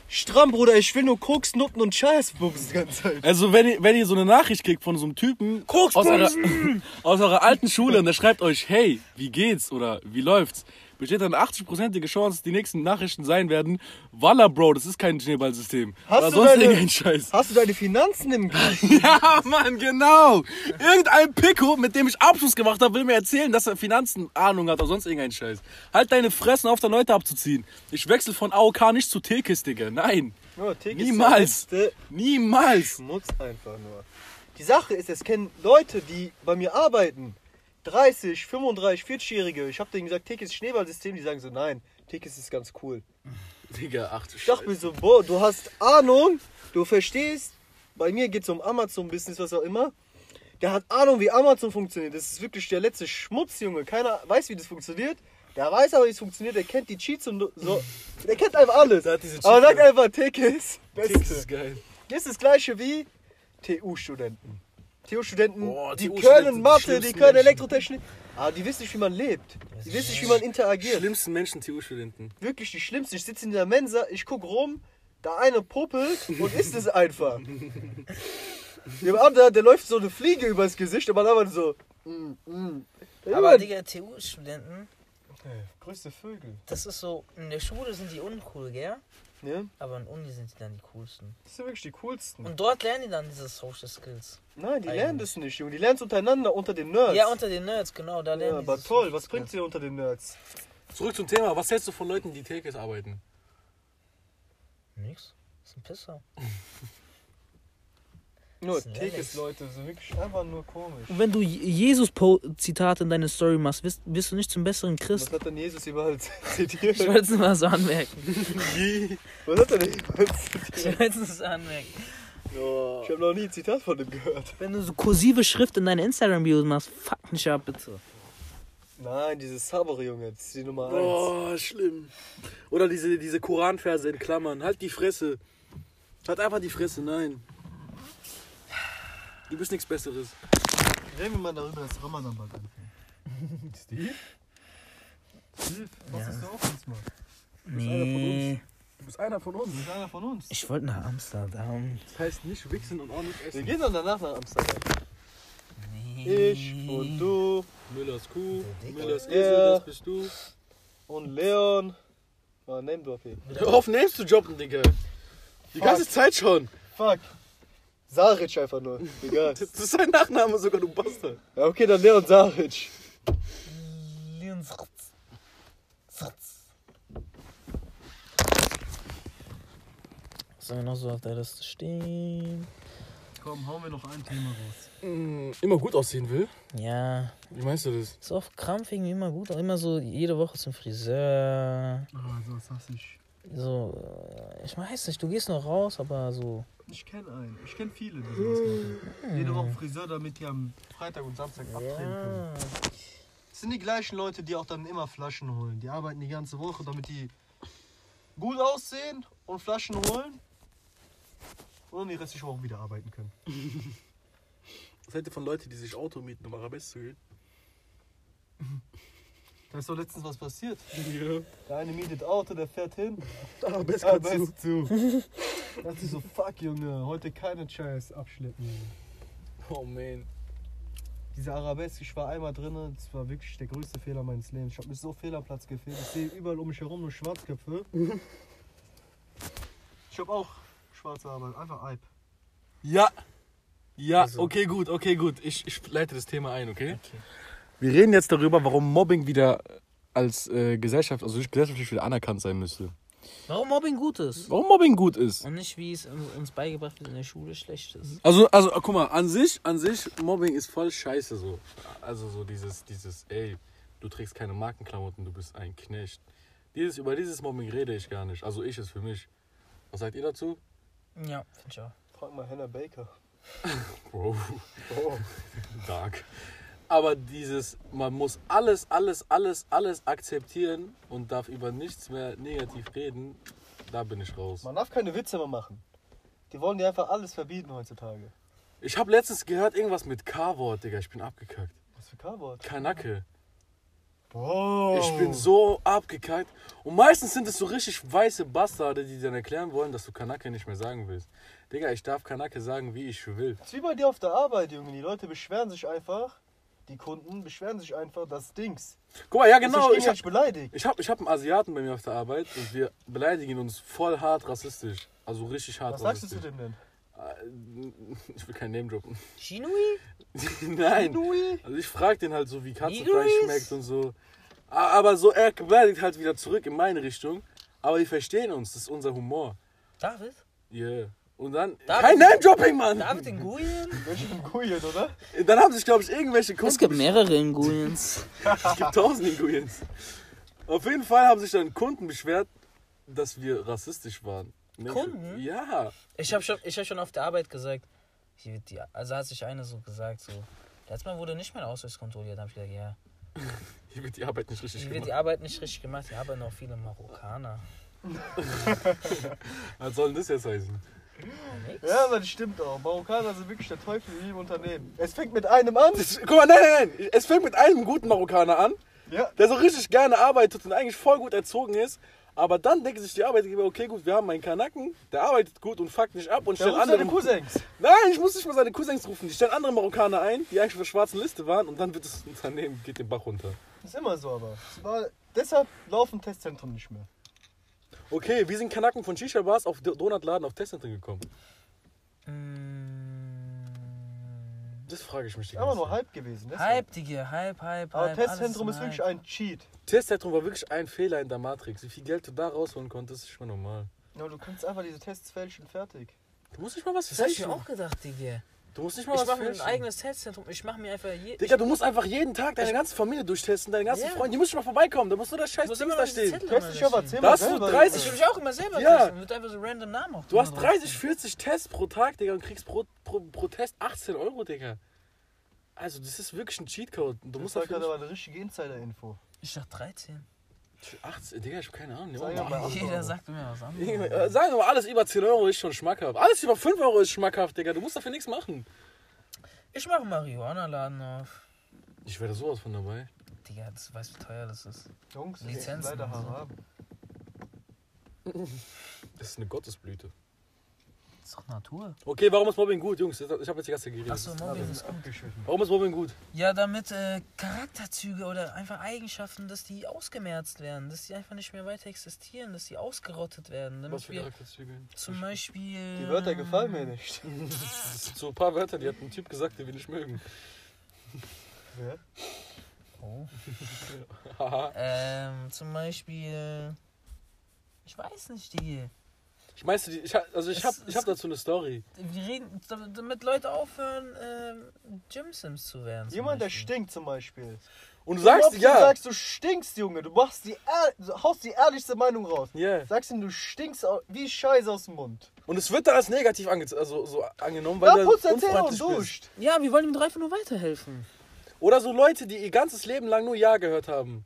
stramm, Bruder. Ich will nur Koks, Nutten und Scheiß bumsen die ganze Zeit. Also, wenn ihr, wenn ihr so eine Nachricht kriegt von so einem Typen aus eurer, aus eurer alten Schule und der schreibt euch, hey, wie geht's oder wie läuft's, besteht dann 80%ige Chance, dass die nächsten Nachrichten sein werden, Walla, Bro, das ist kein Schneeballsystem. Hast oder du sonst deine- irgendein Scheiß. Hast du deine Finanzen im Griff? Ja, Mann, genau. Irgendein Pico, mit dem ich Abschluss gemacht habe, will mir erzählen, dass er Finanzen Ahnung hat oder sonst irgendein Scheiß. Halt deine Fressen auf, da Leute abzuziehen. Ich wechsle von AOK nicht zu Tekis, Digga. Nein, Tekis Niemals. niemals. Schmutz einfach nur. Die Sache ist, es kennen Leute, die bei mir arbeiten. 30, 35, 40-Jährige. Ich habe denen gesagt, Tekis ist Schneeballsystem. Die sagen so, nein, Tekis ist ganz cool. Digga, ach du Ich dachte mir so, boah, du hast Ahnung, du verstehst. Bei mir geht es um Amazon-Business, was auch immer. Der hat Ahnung, wie Amazon funktioniert. Das ist wirklich der letzte Schmutz, Junge. Keiner weiß, wie das funktioniert. Der weiß aber, wie es funktioniert. Der kennt die Cheats und so. Der kennt einfach alles. Aber sagt einfach, Tekis, Tekis Beste. ist geil. Das ist das gleiche wie TU-Studenten. TU-Studenten, Boah, die TU-Studenten können Mathe, die die können. Elektrotechnik. Aber die wissen nicht, wie man lebt. Die wissen nicht, wie man interagiert. Schlimmsten Menschen, TU-Studenten. Wirklich die schlimmsten. Ich sitze in der Mensa, ich guck rum, da eine puppelt und isst es einfach. Dem anderen, der läuft so eine Fliege übers Gesicht, aber dann so. Mm, mm. Aber Ja, Digga, TU-Studenten, größte Vögel. das ist so, in der Schule sind die uncool, gell? Ja? Aber in Uni sind die dann die coolsten. Das sind wirklich die coolsten. Und dort lernen die dann diese Social Skills. Nein, die Eigentlich. lernen das nicht, Junge. Die lernen es untereinander, unter den Nerds. Ja, unter den Nerds, genau, da ja, lernen die aber toll, Social was bringt sie unter den Nerds? Zurück zum Thema. Was hältst du von Leuten, die Tekis arbeiten? Nix. Das ist ein Pisser. Nur Das ist ehrlich. Tekis-Leute sind wirklich einfach nur komisch. Und wenn du Jesus-Zitate in deine Story machst, wirst, wirst du nicht zum besseren Was Christ. hat denn Jesus überall Ich zitiert? wollte es nur mal so anmerken. Was hat er denn überall Ich zitiert? wollte es anmerken. Ich habe noch nie ein Zitat von dem gehört. Wenn du so kursive Schrift in deine Instagram-Bio machst, fuck mich ab, bitte. Nein, dieses Saber, Junge, das ist die Nummer eins. Oh, schlimm. Oder diese, diese Koranverse in Klammern. Halt die Fresse. Halt einfach die Fresse, nein. Du bist nichts Besseres. Reden wir mal darüber, dass Ramadan bald anfängt. Steve? Steve, was Ja. ist du auch diesmal? Nee. Du bist einer von uns. Du bist einer von uns. Ich wollte nach Amsterdam. Das heißt nicht wichsen und ordentlich Wir essen. gehen dann danach nach Amsterdam. Nee. Ich und du Müllers Kuh. Müllers Ja. Esel, das bist du. und Leon. Oh, name drop hier. Hör auf, Names zu jobben, Digga. Die Fuck. ganze Zeit schon. Fuck. Saric einfach nur. Egal. Das ist sein Nachname sogar, du Bastard. Ja, okay, dann Leon Saric. Leon. Fritz. Was haben wir noch so auf der Liste stehen? Komm, hauen wir noch ein Thema raus. Mm, Immer gut aussehen will? Ja, Wie meinst du das? ist auf Krampf irgendwie immer gut. Immer so jede Woche zum Friseur. Ah, so, das hasse ich. So, äh, ich weiß nicht, du gehst noch raus, aber so. Ich kenne einen. Ich kenne viele, die sowas machen. Jede Woche Friseur, damit die am Freitag und Samstag abdrehen können. Ja. Das sind die gleichen Leute, die auch dann immer Flaschen holen. Die arbeiten die ganze Woche, damit die gut aussehen und Flaschen holen. Und dann die restliche Woche wieder arbeiten können. Was hält ihr von Leuten, die sich Auto mieten, um Arabesque zu gehen? Da ist doch letztens was passiert. Ja. Der eine mietet Auto, der fährt hin. Arabesque Arbeits zu. Das ist so, fuck Junge, heute keine Scheiß abschleppen. Oh man. Diese Arabesk, ich war einmal drin, das war wirklich der größte Fehler meines Lebens. Ich habe mich so fehl am Platz gefühlt. Ich sehe überall um mich herum nur Schwarzköpfe. Ich habe auch schwarze Haare, einfach Eib. Ja. Ja, Also. okay, gut, okay, gut. Ich, ich leite das Thema ein, okay? Wir reden jetzt darüber, warum Mobbing wieder als äh, Gesellschaft, also gesellschaftlich wieder anerkannt sein müsste. Warum Mobbing gut ist. Warum Mobbing gut ist. Und nicht, wie es uns beigebracht wird in der Schule schlecht ist. Also, also, guck mal, an sich, an sich, Mobbing ist voll scheiße so. Also so dieses, dieses, ey, du trägst keine Markenklamotten, du bist ein Knecht. Dieses, über dieses Mobbing rede ich gar nicht. Also ich es für mich. Was sagt ihr dazu? Ja, finde ich auch. Frag mal Hannah Baker. Bro, Oh. dark. Aber dieses, man muss alles, alles, alles, alles akzeptieren und darf über nichts mehr negativ reden, da bin ich raus. Man darf keine Witze mehr machen. Die wollen dir einfach alles verbieten heutzutage. Ich habe letztens gehört, irgendwas mit K-Wort, Digga, ich bin abgekackt. Was für K-Wort? Kanacke. Bro. Ich bin so abgekackt. Und meistens sind es so richtig weiße Bastarde, die dir dann erklären wollen, dass du Kanake nicht mehr sagen willst. Digga, ich darf Kanake sagen, wie ich will. Das ist wie bei dir auf der Arbeit, Junge. Die Leute beschweren sich einfach, die Kunden beschweren sich einfach, dass Dings. Guck mal, ja genau. Ich hab, gegenseitig beleidigt. ich hab, ich hab einen Asiaten bei mir auf der Arbeit und wir beleidigen uns voll hart rassistisch. Also richtig hart Was sagst du zu rassistisch. dem denn? Äh, Ich will kein Name droppen. Shinui? Nein. Nui? Also ich frag den halt so, wie Katzenfleisch schmeckt und so. Aber so, er beleidigt halt wieder zurück in meine Richtung. Aber die verstehen uns, das ist unser Humor. David? Yeah. Und dann. David- kein Name-Dropping, Mann! David in Guyen? Welche Guyen, oder? Dann haben sich, glaube ich, irgendwelche Kunden. Es gibt mehrere in Guyens. Es gibt tausend Inguriens. Auf jeden Fall haben sich dann Kunden beschwert, dass wir rassistisch waren. Kunden? Ja. Ich habe schon, ich hab schon auf der Arbeit gesagt, hier wird die, also hat sich eine so gesagt, so, letztes Mal wurde nicht mein Ausweis kontrolliert. Da habe ich gesagt, ja, Hier wird die Arbeit nicht richtig hier wird die gemacht. Arbeit nicht richtig gemacht. Hier haben noch viele Marokkaner. Was soll denn das jetzt heißen? Ja, aber das stimmt auch. Marokkaner sind wirklich der Teufel in jedem Unternehmen. Es fängt mit einem an. Das, guck mal, nein, nein, nein. Es fängt mit einem guten Marokkaner an, Ja. der so richtig gerne arbeitet und eigentlich voll gut erzogen ist. Aber dann denken sich die Arbeitgeber, okay, gut, wir haben einen Kanaken, der arbeitet gut und fuckt nicht ab und stellt ruft seine andere. Cousins. Nein, ich muss nicht mal seine Cousins rufen. Die stellen andere Marokkaner ein, die eigentlich auf der schwarzen Liste waren und dann wird das Unternehmen, geht den Bach runter. Ist immer so, aber. War, deshalb laufen Testzentren nicht mehr. Okay, wie sind Kanaken von Shisha-Bars auf Do- Donutladen auf Testzentren gekommen? Mm, Das frage ich mich die Ist aber ganze nur Zeit. Hype gewesen. Hype, Digga, Hype, Hype, Aber Hype. Testzentrum alles ist wirklich Hype. ein Cheat. Testzentrum war wirklich ein Fehler in der Matrix. Wie viel Geld du da rausholen konntest, ist schon normal. Ja, du kannst einfach diese Tests fälschen, fertig. Du musst nicht mal was Das hab ich fälschen. mir auch gedacht, Digga. Du musst nicht mal Ich was mache mir ein eigenes Testzentrum. Ich mache mir einfach je. Digga, du musst einfach jeden Tag deine ganze Familie durchtesten, deine ganzen Ja. Freunde. Die müssen schon mal vorbeikommen. Da muss nur das scheiß Ding immer da stehen. Test dich aber zehnmal Da hast du selber, 30 Ich will mich auch immer selber Ja. testen. Wird einfach so random Namen auch Du hast drüber 30, draufstehen. 40 Tests pro Tag, Digga, und kriegst pro, pro, pro Test 18 Euro, Digga. Also, das ist wirklich ein Cheatcode. Du musst musst dafür gerade aber eine richtige Insider-Info. Ich dachte 13. nicht... 18, Digga, ich hab keine Ahnung. Sag ja mal. Jeder sagt mir was anderes. Sagen wir mal, alles über 10 Euro ist schon schmackhaft. Alles über 5 Euro ist schmackhaft, Digga. Du musst dafür nichts machen. Ich mache Marihuana-Laden auf. Ich werde sowas von dabei. Digga, das weißt du, wie teuer das ist. Jungs, Lizenzen leider haram. Das ist eine Gottesblüte. Das ist doch Natur. Okay, warum ist Mobbing gut, Jungs? Ich habe jetzt die ganze geredet. Achso, Mobbing ist gut. Warum ist Mobbing gut? Ja, damit äh, Charakterzüge oder einfach Eigenschaften, dass die ausgemerzt werden, dass die einfach nicht mehr weiter existieren, dass die ausgerottet werden. Damit Was für wir Charakterzüge? zum Beispiel. Die Wörter gefallen mir nicht. Das sind so ein paar Wörter, die hat ein Typ gesagt, den wir nicht mögen. Ja. Oh. Haha. Ähm, zum Beispiel. Ich weiß nicht, die. Ich meinst du, die, ich, hab- also ich habe ich hab dazu eine Story. Wir reden, damit Leute aufhören, ähm, Gym-Sims zu werden. Jemand, der stinkt zum Beispiel. Und du sagst, ja. Du sagst, du stinkst, Junge. Du machst die, haust die ehrlichste Meinung raus. Ja. Sagst ihm, du stinkst wie Scheiße aus dem Mund. Und es wird dann als negativ ange also, so angenommen, weil Ja, du putz Zähne und unfreundlich bist. duscht. Ja, wir wollen ihm doch einfach nur weiterhelfen. Oder so Leute, die ihr ganzes Leben lang nur Ja gehört haben.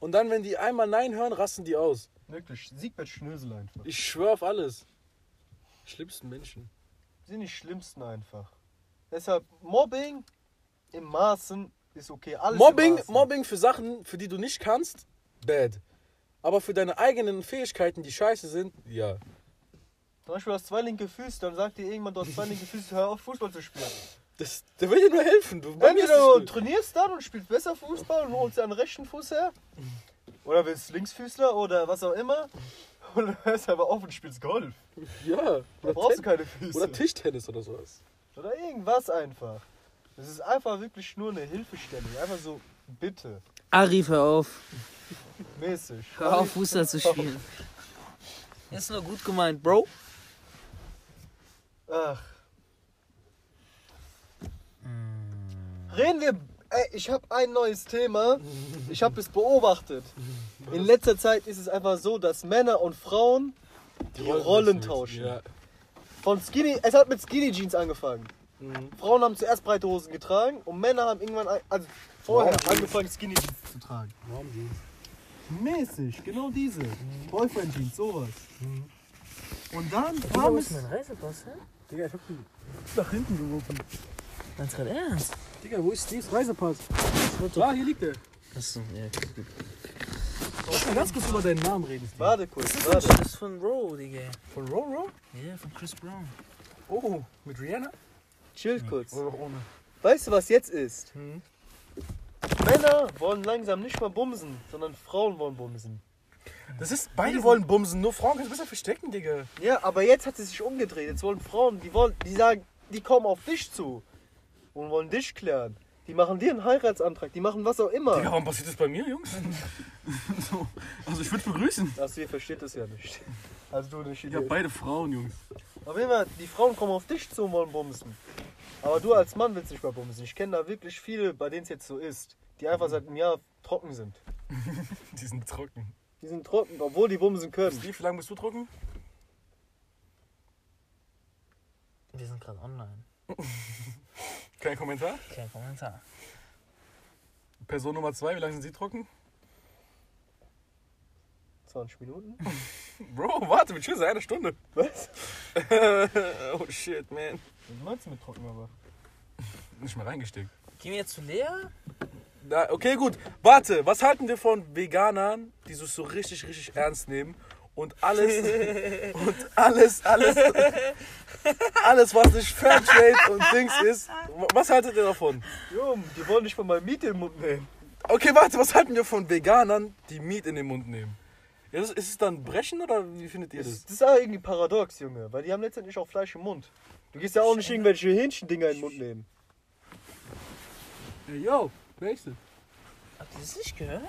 Und dann, wenn die einmal Nein hören, rasten die aus. Wirklich, Siegbert Schnösel einfach. Ich schwör auf alles. Schlimmsten Menschen. Sind die schlimmsten einfach. Deshalb, Mobbing im Maßen ist okay. Alles Mobbing. Mobbing für Sachen, für die du nicht kannst, bad. Aber für deine eigenen Fähigkeiten, die scheiße sind, ja. Zum Beispiel hast zwei linke Füße, dann sagt dir irgendwann, du hast zwei linke Füße, hör auf Fußball zu spielen. Das, der will dir nur helfen. Du Entweder du trainierst dann und spielst besser Fußball und holst dir einen rechten Fuß her. Oder willst Linksfüßler oder was auch immer. Oder hörst aber auf und spielst Golf. Ja. Da Oder, brauchst du Ten keine Füße. oder Tischtennis oder sowas. Oder irgendwas einfach. Das ist einfach wirklich nur eine Hilfestellung. Einfach so, bitte, Arif, hör auf. mäßig. Hör auf, Fußball zu spielen. Ist nur gut gemeint, Bro. Ach. Reden wir. Ey, ich habe ein neues Thema. Ich habe es beobachtet. In letzter Zeit ist es einfach so, dass Männer und Frauen die Rollen tauschen. Ja. Von Skinny, es hat mit Skinny Jeans angefangen. Mhm. Frauen haben zuerst breite Hosen getragen und Männer haben irgendwann, also vorher Wow. angefangen Skinny Jeans zu tragen. Mäßig, genau diese. Boyfriend Jeans, sowas. Und dann kam es. Reisepass, hä? Digga, ich hab die nach hinten geworfen. Ganz gerade ernst. Digga, wo ist Steves Reisepass? Ah, hier liegt der. Achso, ja, gut. Lass mal ganz kurz über deinen Namen reden. Steve. Warte kurz, Das warte. ist von Ro, Digga. Von Roro? Ja, von Chris Brown. Oh, mit Rihanna? Chill kurz. Oder auch ohne? Weißt du, was jetzt ist? Hm. Männer wollen langsam nicht mal bumsen, sondern Frauen wollen bumsen. Das ist, beide wollen bumsen, nur Frauen können es besser verstecken, Digga. Ja, aber jetzt hat es sich umgedreht. Jetzt wollen Frauen, die wollen, die sagen, die kommen auf dich zu und wollen dich klären. Die machen dir einen Heiratsantrag, die machen was auch immer. Digga, warum passiert das bei mir, Jungs? so, also ich würde begrüßen. Also ihr versteht das ja nicht. Also du nicht. Ja, beide Frauen, Jungs. Auf jeden Fall, die Frauen kommen auf dich zu und wollen bumsen. Aber du als Mann willst nicht mal bumsen. Ich kenne da wirklich viele, bei denen es jetzt so ist, die einfach seit einem Jahr trocken sind. Die sind trocken. Die sind trocken, obwohl die bumsen können. Steve, wie lange bist du trocken? Wir sind gerade online. Kein Kommentar. Kein Kommentar. Person Nummer zwei, wie lange sind sie trocken? 20 Minuten? Bro, warte, chillen seit einer Stunde. Was? oh shit, man. Was meinst du mit trocken aber? Nicht mal reingesteckt. Gehen wir jetzt zu Lea? Na, okay, gut. Warte, was halten wir von Veganern, die sich so richtig, richtig ernst nehmen und alles und alles, alles, alles, was nicht Fairtrade und Dings ist, was haltet ihr davon? Jo, die wollen nicht mal mal Miete in den Mund nehmen. Okay, warte, was halten wir von Veganern, die Miet in den Mund nehmen? Ja, das- ist es dann Brechen oder wie findet ihr Das, das? ist auch irgendwie paradox, Junge, weil die haben letztendlich auch Fleisch im Mund. Du gehst ja auch nicht irgendwelche Hähnchendinger in den Mund nehmen. Hey, yo, wer ist das? Habt ihr das nicht gehört? Ja,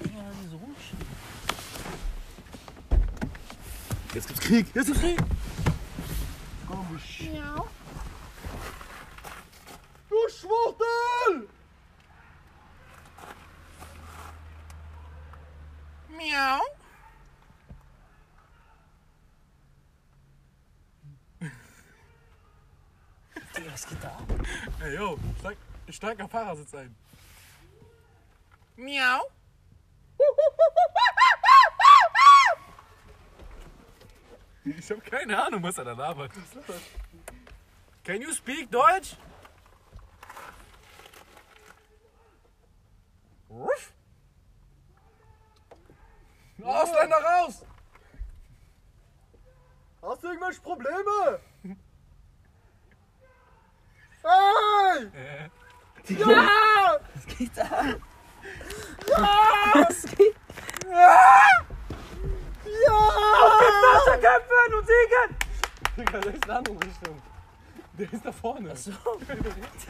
die so rumschieben. Jetzt gibt's Krieg, jetzt gibt's Krieg! Du Schwuchtel! Miau. Digga, was geht da? Hey, yo, steig, steig am Fahrersitz ein. Miau. Ich hab keine Ahnung, was er da labert. Can you speak Deutsch? Ruff. Ausländer raus! Hast du irgendwelche Probleme? Hey! Ja! Was geht da ab? Was geht? Kämpfen und siegen! Digga, der ist in eine andere Richtung. Der ist da vorne. Achso.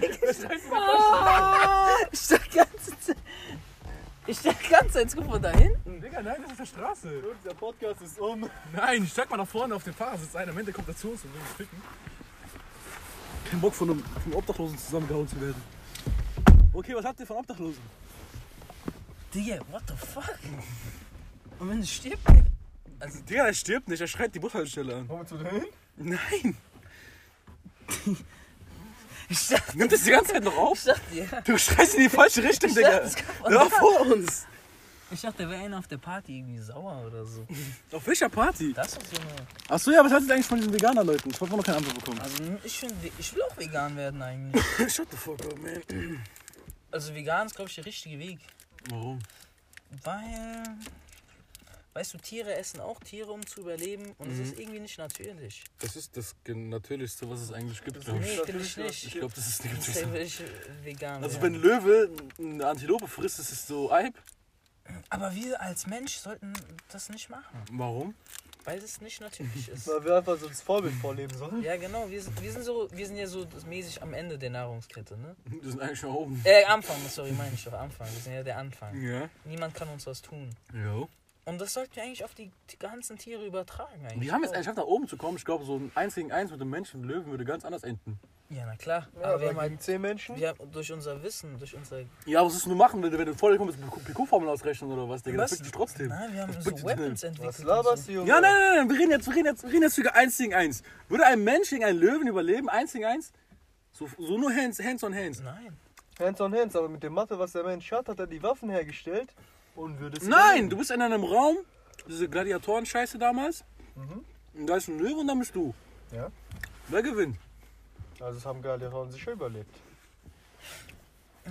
Der ist einfach Ich dachte ganze Zeit. Ich dachte ganze Zeit, guck mal da hinten. Digga, nein, Straße. Und der Podcast ist um. Nein, steig mal nach vorne auf den Fahrersitz ein. Am Ende kommt er zu uns und will uns ficken. Kein Bock von einem, von einem Obdachlosen zusammengehauen zu werden. Okay, was habt ihr von Obdachlosen? Digga, what the fuck? Und wenn es stirbt, also Digga, er stirbt nicht, er schreit die Bushaltestelle an. Wollen wir zu hin? Nein! ich dachte, Nimmt das die ganze Zeit noch auf? ich dachte, ja. Du schreist in die falsche Richtung, Ich Digga. da. vor uns. Ich dachte, da wäre einer auf der Party irgendwie sauer oder so. Auf welcher Party? Das ist so eine. Achso, ja, was haltet ihr eigentlich von diesen Veganer-Leuten? Ich hab noch keine Antwort bekommen. Also ich, find, ich will auch vegan werden eigentlich. Shut the fuck up, man. Also vegan ist, glaube ich, der richtige Weg. Warum? Weil. Weißt du, Tiere essen auch Tiere, um zu überleben und es Mhm. ist irgendwie nicht natürlich. Das ist das Natürlichste, was es eigentlich gibt, glaube Nee, ich. finde ich nicht. Ich glaube, das ist nicht ich vegan Also wenn ein Löwe eine Antilope frisst, ist es so Eib. Aber wir als Mensch sollten das nicht machen, Warum? weil es nicht natürlich ist. Weil wir einfach so das Vorbild vorleben sollen. Ja, genau. Wir sind, wir sind so, wir sind ja so mäßig am Ende der Nahrungskette, ne? Die sind eigentlich schon oben. Äh, Anfang, sorry, meine ich doch Anfang. Wir sind ja der Anfang. Ja. Niemand kann uns was tun. Jo. Und das sollten wir eigentlich auf die, die ganzen Tiere übertragen. Eigentlich. Die haben jetzt auch. eigentlich geschafft, nach oben zu kommen. Ich glaube, so ein 1 gegen 1 mit dem Menschen und Löwen würde ganz anders enden. Ja, na klar. Ja, aber wir haben halt zehn Menschen. wir haben durch unser Wissen, durch unser. Ja, was willst du machen, wenn du, wenn du voll kommst, PQ-Formel ausrechnen oder was, Digga? Das fickt dich trotzdem. Nein, wir haben Was so Weapons denn? entwickelt. Was laberst du, Junge? Ja, nein, nein, nein, wir reden jetzt, wir reden jetzt, wir reden jetzt sogar 1 gegen 1. Würde ein Mensch gegen einen Löwen überleben, 1 gegen 1? So, so nur Hands, Hands on Hands. Nein. Hands on Hands, aber mit dem Mathe, was der Mensch hat, hat er die Waffen hergestellt und würde es Nein, überleben. du bist in einem Raum, diese Gladiatoren-Scheiße damals. Mhm. Und da ist ein Löwe und dann bist du. Ja. Wer gewinnt? Also es haben Gladiatoren sicher überlebt.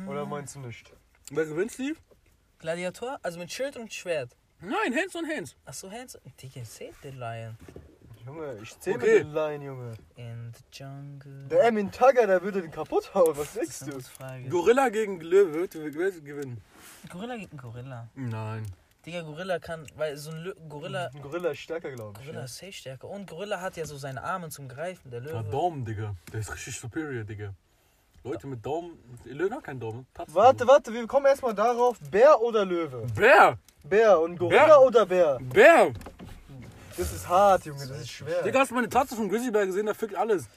Oder meinst du nicht? Wer gewinnt, Steve? Gladiator? Also mit Schild und Schwert. Nein, Hands on Hands. Achso, Hands. Digga, save the lion. Junge, ich zähle Okay. den Laien, Junge. In the jungle. Der Emin Tagger, der würde den kaputt hauen. Was denkst du? Frage. Gorilla gegen Löwe, wer wird gewinnen? Gorilla gegen Gorilla. Nein. Digga, Gorilla kann, weil so ein Lö Gorilla, Ein Gorilla ist stärker, glaube ich. Gorilla Ja. ist safe stärker. Und Gorilla hat ja so seine Arme zum Greifen, der Der Löwe. Daumen, Digga. Der ist richtig superior, Digga. Leute mit Daumen. Löwe hat keinen Daumen. Tatzen. Warte, warte, wir kommen erstmal darauf. Bär oder Löwe? Bär! Bär und Gorilla Bär. oder Bär? Bär! Das ist hart, Junge, das ist schwer. Digga, hast du meine Tatze von Grizzly Bear gesehen? Der fickt alles.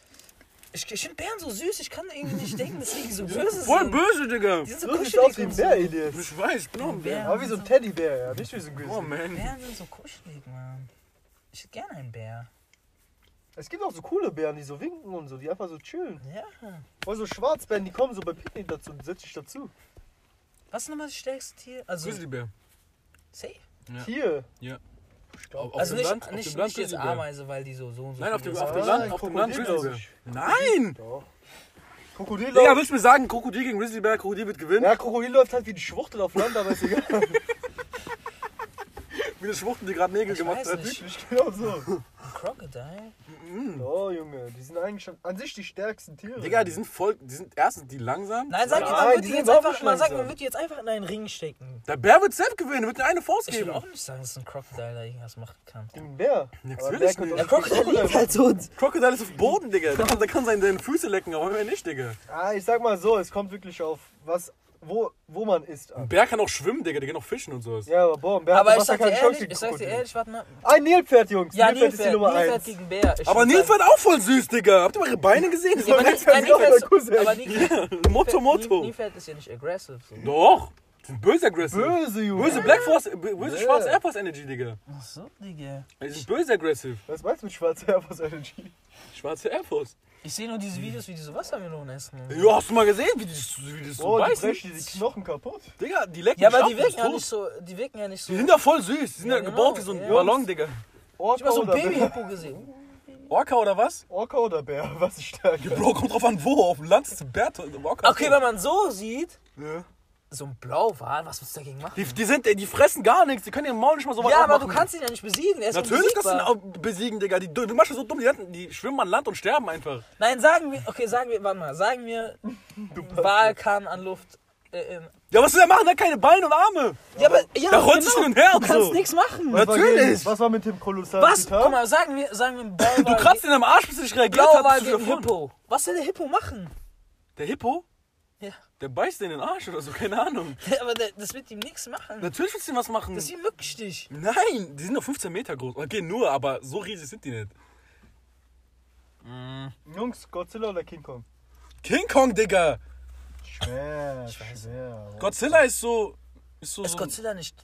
Ich, ich finde Bären so süß, ich kann irgendwie nicht denken, dass die so böse Voll sind. böse, Digga. Die sind so Du siehst kuschelig aus wie ein und Bär, so. Elias. Ich weiß, ich bin auch ein Bär. Bär. Aber wie so ein Teddybär, ja, nicht wie so ein Grizzly. Oh, man. Bären sind so kuschelig, Mann. Ich hätte gerne einen Bär. Es gibt auch so coole Bären, die so winken und so, die einfach so chillen. Ja. Oder so Schwarzbären, die kommen so bei Picknick dazu und setz dich dazu. Was ist nochmal das stärkste Tier? Also, Grizzly Bear. safe. Ja. Hier. Ja. Auf, Also nicht, Land, auf nicht, dem Land nicht jetzt. Ameise, weil die so so und so Nein, auf dem, auf dem Land, auf dem Land Krokodil, Grizzly glaub Bear. Nein! Doch. Krokodil Digga, läuft. willst du mir sagen, Krokodil gegen Grizzly Bear, Krokodil wird gewinnen? Ja, Krokodil läuft halt wie die Schwuchtel auf Land, aber ist egal. Wie eine Schwuchten, die gerade Nägel Ich gemacht weiß hat. nicht. Wirklich genau so. Crocodile? Oh, Junge, die sind eigentlich schon an sich die stärksten Tiere. Digga, die sind voll, die sind erstens die langsam. Nein, sag Nein, man die die sind jetzt einfach, man sagt, man wird die jetzt einfach in einen Ring stecken. Der Bär wird selbst gewinnen, wird dir eine Faust Ich will geben. auch nicht sagen, dass ein Crocodile da irgendwas machen kann. Ein Bär. Natürlich nicht. Der Crocodile liegt halt so. Crocodile ist auf dem Boden, Digga. Der kann, der kann seine Füße lecken, aber mehr nicht, Digga. Ah, ich sag mal so, es kommt wirklich auf was, wo, wo man isst Ein. Bär kann auch schwimmen, Digga. Der kann auch fischen und sowas. Ja, aber boah, ein Bär Aber hat ich sag dir ehrlich, ich sag dir ehrlich, warte mal. Ein Nilpferd, Jungs. Ja, Nilpferd ist die Nummer Nilpferd 1. gegen Bär. Ich Aber Nilpferd auch voll süß, Digga. Habt ihr mal ihre Beine gesehen? Ja, aber Nilpferd Nilpferd, ist aber Nilpferd, Moto, Moto. Nilpferd ist ja nicht aggressive. So. Doch. Die sind böse aggressive. Böse, Junge. Böse Black Force, bö- böse Ja. schwarze Air Force Energy, Digga. Ach so, Digga. Die sind böse aggressive. Was meinst du mit schwarzer Air Force Energy? Schwarze Air Force. Ich sehe nur diese Videos, wie diese Wassermelonen essen. so. Ja, hast du mal gesehen, wie die, wie die so Oh, die beißen? brechen die Knochen kaputt. Digga, die lecken Ja, aber ab, die wirken ja nicht so, die wirken ja nicht so. Die sind ja voll süß. Die sind ja, Ja, genau, gebaut wie so ein ja. Ballon, Digga. Orca ich hab so ein? Babyhippo gesehen. Orca oder was? Orca oder Bär? Was ist stärker? Bro, kommt drauf an, wo. Auf dem Land ist ein Bär. Orca Okay, wenn man so sieht, ja. So ein Blauwal, was willst du dagegen machen? die, die, sind, die fressen gar nichts. Die können ihren Maul nicht mal so weit Ja, aber du kannst ihn ja nicht besiegen. Er ist Natürlich kannst du ihn auch besiegen, Digga. Die, du machst so dumm, die, landen- die schwimmen an Land und sterben einfach. Nein, sagen wir, okay, sagen wir, warte mal, sagen wir, Wal kann an Luft. Äh, in, Ja, was will er machen? Der hat keine Beine und Arme. ja, aber ja, Der rollt sich hin und her Du kannst so. nichts machen. Was war Natürlich. Was war mit dem kolossalen Was? Guck mal, sagen wir, sagen wir, Blauwal. Du kratzt ihn am Arsch, bis er nicht reagiert hat. Blauwal gegen davon. Hippo. Was soll der Hippo machen? Der Hippo? Der beißt dir in den Arsch oder so, keine Ahnung. Aber der, das wird ihm nichts machen. Natürlich willst du ihm was machen. Das ist wie ein Mückenstich. Nein, die sind nur 15 Meter groß. Okay, nur, aber so riesig sind die nicht. Jungs, Godzilla oder King Kong? King Kong, Digga. Schwer, schwer. Godzilla ist so. Ist so, Ist so Godzilla nicht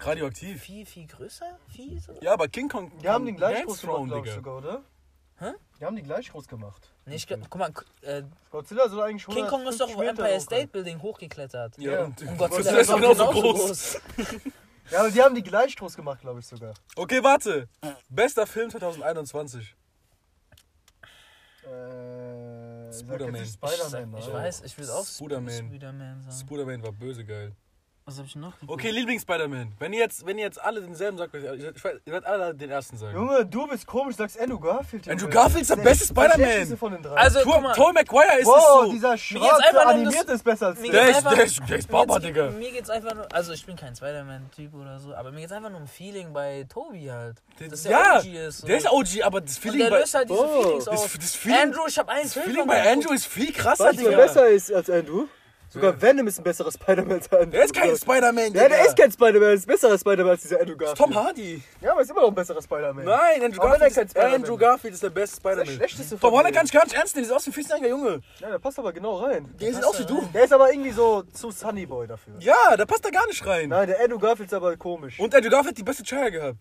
radioaktiv. viel, viel größer? Viel so? Ja, aber King Kong. Die haben den gleich groß gemacht, sogar, oder? Hä? Die haben die gleich groß gemacht. Nee, ich glaub, guck mal, äh, Godzilla soll eigentlich King Kong ist doch 150 auf Meter Empire State Building hochgeklettert. Ja, Ja. und, Und Godzilla, Godzilla ist doch genauso groß. sein. Ja, aber die haben die gleich groß gemacht, glaube ich sogar. Okay, warte. Bester Film 2021. Äh, nicht Ich, ich weiß, ich will auch Spider-Man. Spider-Man sagen. Spider-Man war böse geil. Was hab ich noch? geguckt? Okay, Lieblings-Spider-Man. Wenn ihr jetzt, wenn ihr jetzt alle denselben sagt, ich weiß, ihr werdet alle den ersten sagen. Junge, du bist komisch, sagst Andrew Garfield. Andrew. Garfield ist der beste schlechteste Spider-Man. von den drei. Also, guck Tom, mal, Tobey Maguire ist wow, es so. dieser geht's schwarze einfach nur um animiert ist besser als mir der. Der geht's ist, einfach- der ist, der ist Baba, mir, Digga. mir geht's einfach nur, also ich bin kein Spider-Man-Typ oder so, aber mir geht's einfach nur um Feeling bei Tobi halt. Dass der ja, OG ist. so. der ist OG, aber das Und Feeling der bei, löst halt diese Oh, Feelings das, auf. das Feeling, Andrew, ich hab einen das Film Feeling von bei Andrew ist viel krasser, Weißt du, wer Digga. besser ist als Andrew? Sogar Venom ist ein besserer Spider-Man als Andrew. Der ist kein Spider-Man. Ja, der ist kein Spider-Man, der ist ein besserer Spider-Man als dieser Andrew Garfield. Tom Hardy. Ja, aber ist immer noch ein besserer Spider-Man. Nein, Andrew Aber wenn er Garfield, kein ist, Spider-Man Andrew ist. Garfield ist der beste Der Spider-Man. schlechteste Tom Holland denen. kann ich gar nicht ernst nehmen, der ist aus dem 14-jähriger Junge. Ja, der passt aber genau rein. Der ist passt aus wie da du. Der ist aber irgendwie so zu Sunny Boy dafür. Ja, der passt da gar nicht rein. Nein, der Andrew Garfield ist aber komisch. Und Andrew Garfield hat die beste Chaya gehabt.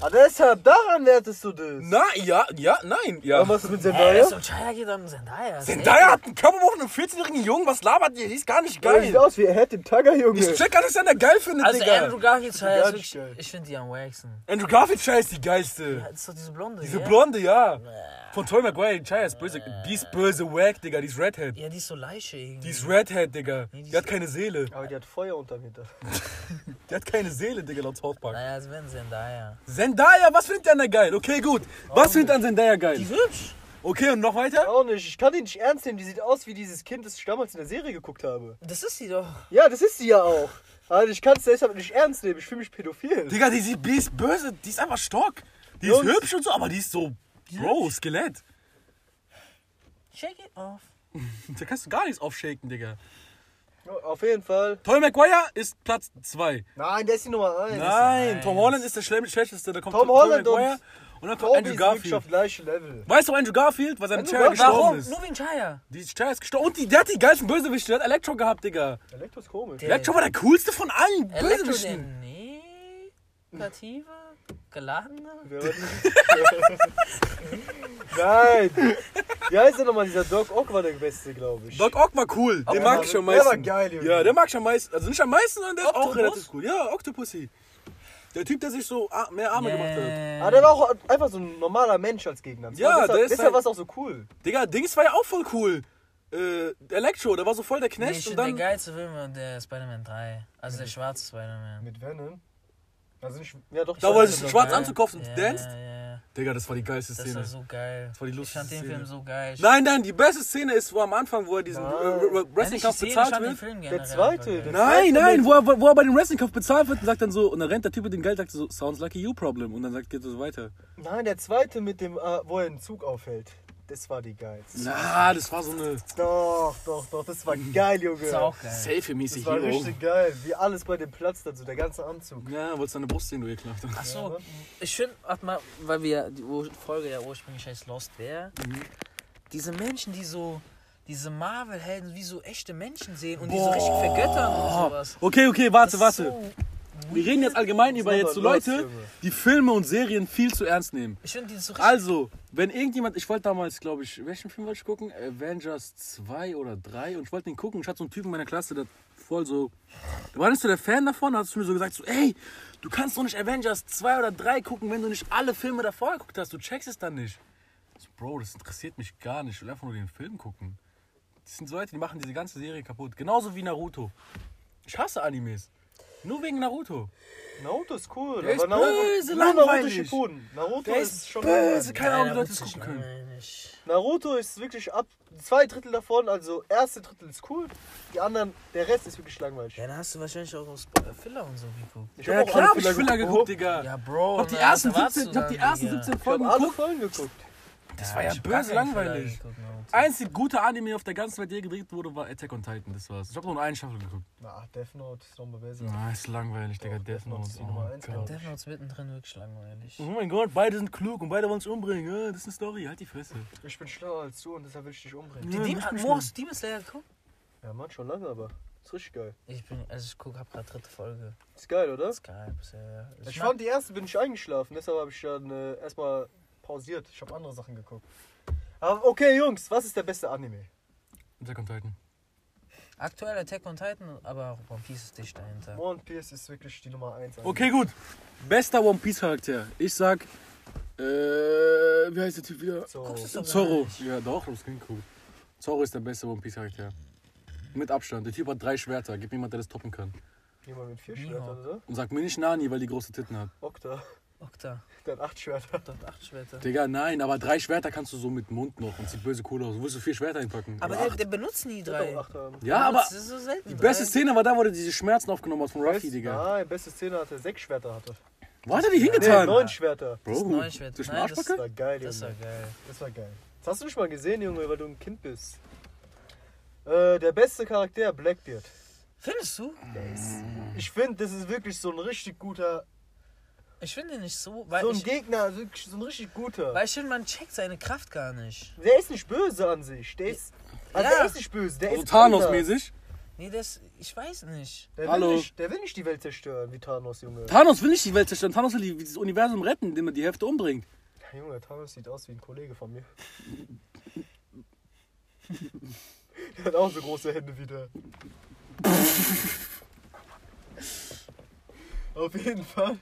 Ah, deshalb, daran wertest du das. Na, ja, ja, nein, ja. Und was ist mit Zendaya? so Chaya geht um Zendaya. Zendaya hat einen Körperbruch von einem 14-jährigen Jungen. Was labert ihr? Die ist gar nicht Der sieht geil. aus wie er hätte den Tagger, Junge. Ich check gar nicht, dass er geil findet, Also Digga. Andrew Garfield Chaya ist wirklich, geil. ich finde die am wacksten. Andrew Garfield Chaya ist die geilste. Ja, das ist doch diese Blonde. Diese ja? Blonde, ja. Von Tobey Maguire, die Chaya ist böse. Die ist böse wack, Digga. Die ist Redhead. Ja, die ist so leiche irgendwie. Die ist Redhead, Digga. Nee, die Die hat keine Seele. Aber die hat Feuer unterm Hintern. Die hat keine Seele, Digga, laut South Park. Naja, es werden Zendaya. Zendaya, was findet ihr an der geil? Okay, gut. Was findet ihr an Zendaya Die geil? ist hübsch. Okay, und noch weiter? Auch nicht. Ich kann die nicht ernst nehmen. Die sieht aus wie dieses Kind, das ich damals in der Serie geguckt habe. Das ist sie doch. Ja, das ist sie ja auch. Also ich kann es deshalb nicht ernst nehmen. Ich fühle mich pädophil. Digga, die, die ist böse. Die ist einfach stock. Die Jungs. ist hübsch und so, aber die ist so, Bro, Skelett. Shake it off. Da kannst du gar nichts aufshaken, Digga. Auf jeden Fall. Tobey Maguire ist Platz 2. Nein, der ist die Nummer 1. Nein, Tom Holland ist der schle- schlechteste. Da kommt Tom Tobey Holland Maguire und und dann kommt Andrew wirklich auf Garfield. gleichem Level. Weißt du, Andrew Garfield, weil seine Garfield. gestorben Warum? ist? Nur wegen Chaya. Die Chair ist gestorben. Und die, der hat die geilsten Bösewichte. Der hat Elektro gehabt, Digga. Elektro ist komisch. Der- Elektro war der coolste von allen Elektro, der Bösewichten. negative, die? Nein. Wie heißt der nochmal? Dieser Doc Ock war der Beste, glaube ich. Doc Ock war cool. Den der mag ich am der meisten. war geil, Junge. Ja, der mag ich am meisten. Also nicht am meisten, sondern der ist auch Octopus? relativ cool. Ja, Octopussy. Der Typ, der sich so ah, mehr Arme gemacht hat. Aber der war auch einfach so ein normaler Mensch als Gegner. Das Ja, war deshalb, der ist deshalb halt- war es auch so cool. Digga, Dings war ja auch voll cool. Äh, Elektro, der war so voll der Nee, Knecht ich und finde, der dann. geilste Film war der Spider-Man 3. Also der schwarze Spider-Man. Mit Venom? Also nicht, ja doch. Da, wo er ich sich weiß, schwarz ja. Anzug kauft und Ja, danced. ja, ja. Digga, das war die geilste Das Szene. war so geil. war die ich lustigste fand den. Film so geil. Ich- Nein, nein, die beste Szene ist, wo am Anfang, wo er diesen äh, Wrestling-Kampf ich bezahlt fand den wird. Der zweite. Nein, nein, wo er, wo er bei dem Wrestling-Kampf bezahlt wird und sagt dann so, und dann rennt der Typ mit dem Geld, sagt so, sounds like a you problem. Und dann sagt, geht es weiter. Nein, der zweite mit dem, äh, wo er einen Zug aufhält. Das war die geilste. Na, das war so eine Doch, doch, doch, das war geil, Junge. Das war auch geil. Safe-mäßig Das war Hero. richtig geil. Wie alles bei dem Platz dazu, der ganze Anzug. Ja, wolltest deine Brust sehen, du ekelhaft. Ach so, Ja, ne? ich finde, warte mal, weil wir die Ur Folge ja ursprünglich heißt Lost wäre, diese Menschen, die so diese Marvel-Helden wie so echte Menschen sehen und die so richtig vergöttern und sowas. Okay, okay, warte, Das warte. ist so Wir reden jetzt allgemein über jetzt so Leute, die Filme und Serien viel zu ernst nehmen. Ich finde die so richtig. Also, wenn irgendjemand, ich wollte damals, glaube ich, welchen Film wollte ich gucken? Avengers 2 oder 3 und ich wollte den gucken. Ich hatte so einen Typen in meiner Klasse, der voll so, der war nicht so der Fan davon, da hast du mir so gesagt, so, ey, du kannst doch nicht Avengers 2 oder 3 gucken, wenn du nicht alle Filme davor geguckt hast, du checkst es dann nicht. Ich so, Bro, das interessiert mich gar nicht, ich will einfach nur den Film gucken. Das sind so Leute, die machen diese ganze Serie kaputt. Genauso wie Naruto. Ich hasse Animes. Nur wegen Naruto. Naruto ist cool. Der ist aber Naruto, böse nur Naruto langweilig. Shippuden. Naruto Der ist, ist schon böse, keine Ahnung, wie Leute das witzig, gucken können. Naruto ist wirklich ab zwei Drittel davon, also erste Drittel ist cool, die anderen, der Rest ist wirklich langweilig. Ja, dann hast du wahrscheinlich auch auf Sp- Filler und so geguckt. Ich Ja, hab auch klar hab ich Filler geguckt, Digga. Ja, Bro. Ich hab die na, ersten was erwartest 17, ich du hab die dann, ersten Digga? 17 Ich hab Folgen alle geguckt. Folgen geguckt. Das war ja ich hab gar böse langweilig. Naruto. Einzig gute Anime auf der ganzen Welt, der gedreht wurde, war Attack on Titan. Das war's. Ich hab nur eine Staffel geguckt. Na, Death Note ist nochmal besser. Ah, ist langweilig, Digga. Death Death Note ist die Nummer Oh eins, Gott. glaub Death Note ist mittendrin wirklich langweilig. Oh mein Gott, beide sind klug und beide wollen sich umbringen. Ja, das ist eine Story. Halt die Fresse. Ich bin schlauer als du und deshalb will ich dich umbringen. Die Ja, Demon, Mo, hast du Demon Slayer geguckt? Ja, Mann, schon lange, aber ist richtig geil. Ich bin, also ich guck, hab grad dritte Folge. Ist geil, oder? Ist geil bisher. Ich mag- fand die erste, bin ich eingeschlafen, deshalb habe ich dann äh, erstmal pausiert. Ich habe andere Sachen geguckt. Aber okay, Jungs, was ist der beste Anime? Attack on Titan. aktuell Attack on Titan, aber auch One Piece ist dicht dahinter. One Piece ist wirklich die Nummer 1. Okay, gut. Bester One Piece Charakter. Ich sag, äh, wie heißt der Typ wieder? Zorro. nicht. Ja, doch, das klingt cool. Zorro ist der beste One Piece Charakter. Mit Abstand. Der Typ hat drei Schwerter. Gib mir jemand, der das toppen kann. Jemand mit vier. Schwertern, oder? Und sag mir nicht Nani, weil die große Titten hat. Okta. Okta. Der hat acht Schwerter. Dort acht Schwerter. Digga, nein, aber drei Schwerter kannst du so mit Mund noch und sieht böse cool aus. Du willst so vier Schwerter einpacken. Aber der, der benutzt nie Der drei. hat auch acht haben. Ja, Der aber das so selten. die beste drei. Szene war da, wo er diese Schmerzen aufgenommen hat von Ruffy, Best, Digga. nein, beste Szene hatte sechs Schwerter hatte. Wo hat er die Nee, hingetan? neun Schwerter. Bro, neun Schwerter. Zwischen Nein, das- Das war geil, Das war geil. Das war geil. Das hast du nicht mal gesehen, Junge, weil du ein Kind bist. Äh, der beste Charakter, Blackbeard. Findest du? Der ist, ich finde, das ist wirklich so ein richtig guter. Ich finde ihn nicht so, weil So ein ich, Gegner, so ein richtig guter. weil ich finde, man checkt seine Kraft gar nicht. Der ist nicht böse an sich. Der ist. Also Ja. der ist nicht böse. Der Also ist. Thanos-mäßig. Nee, das, ich weiß nicht. Der will, Hallo. nicht, der will nicht die Welt zerstören, wie Thanos, Junge. Thanos will nicht die Welt zerstören. Thanos will die- dieses Universum retten, indem er die Hälfte umbringt. Junge, Thanos sieht aus wie ein Kollege von mir. der hat auch so große Hände wie der. Auf jeden Fall.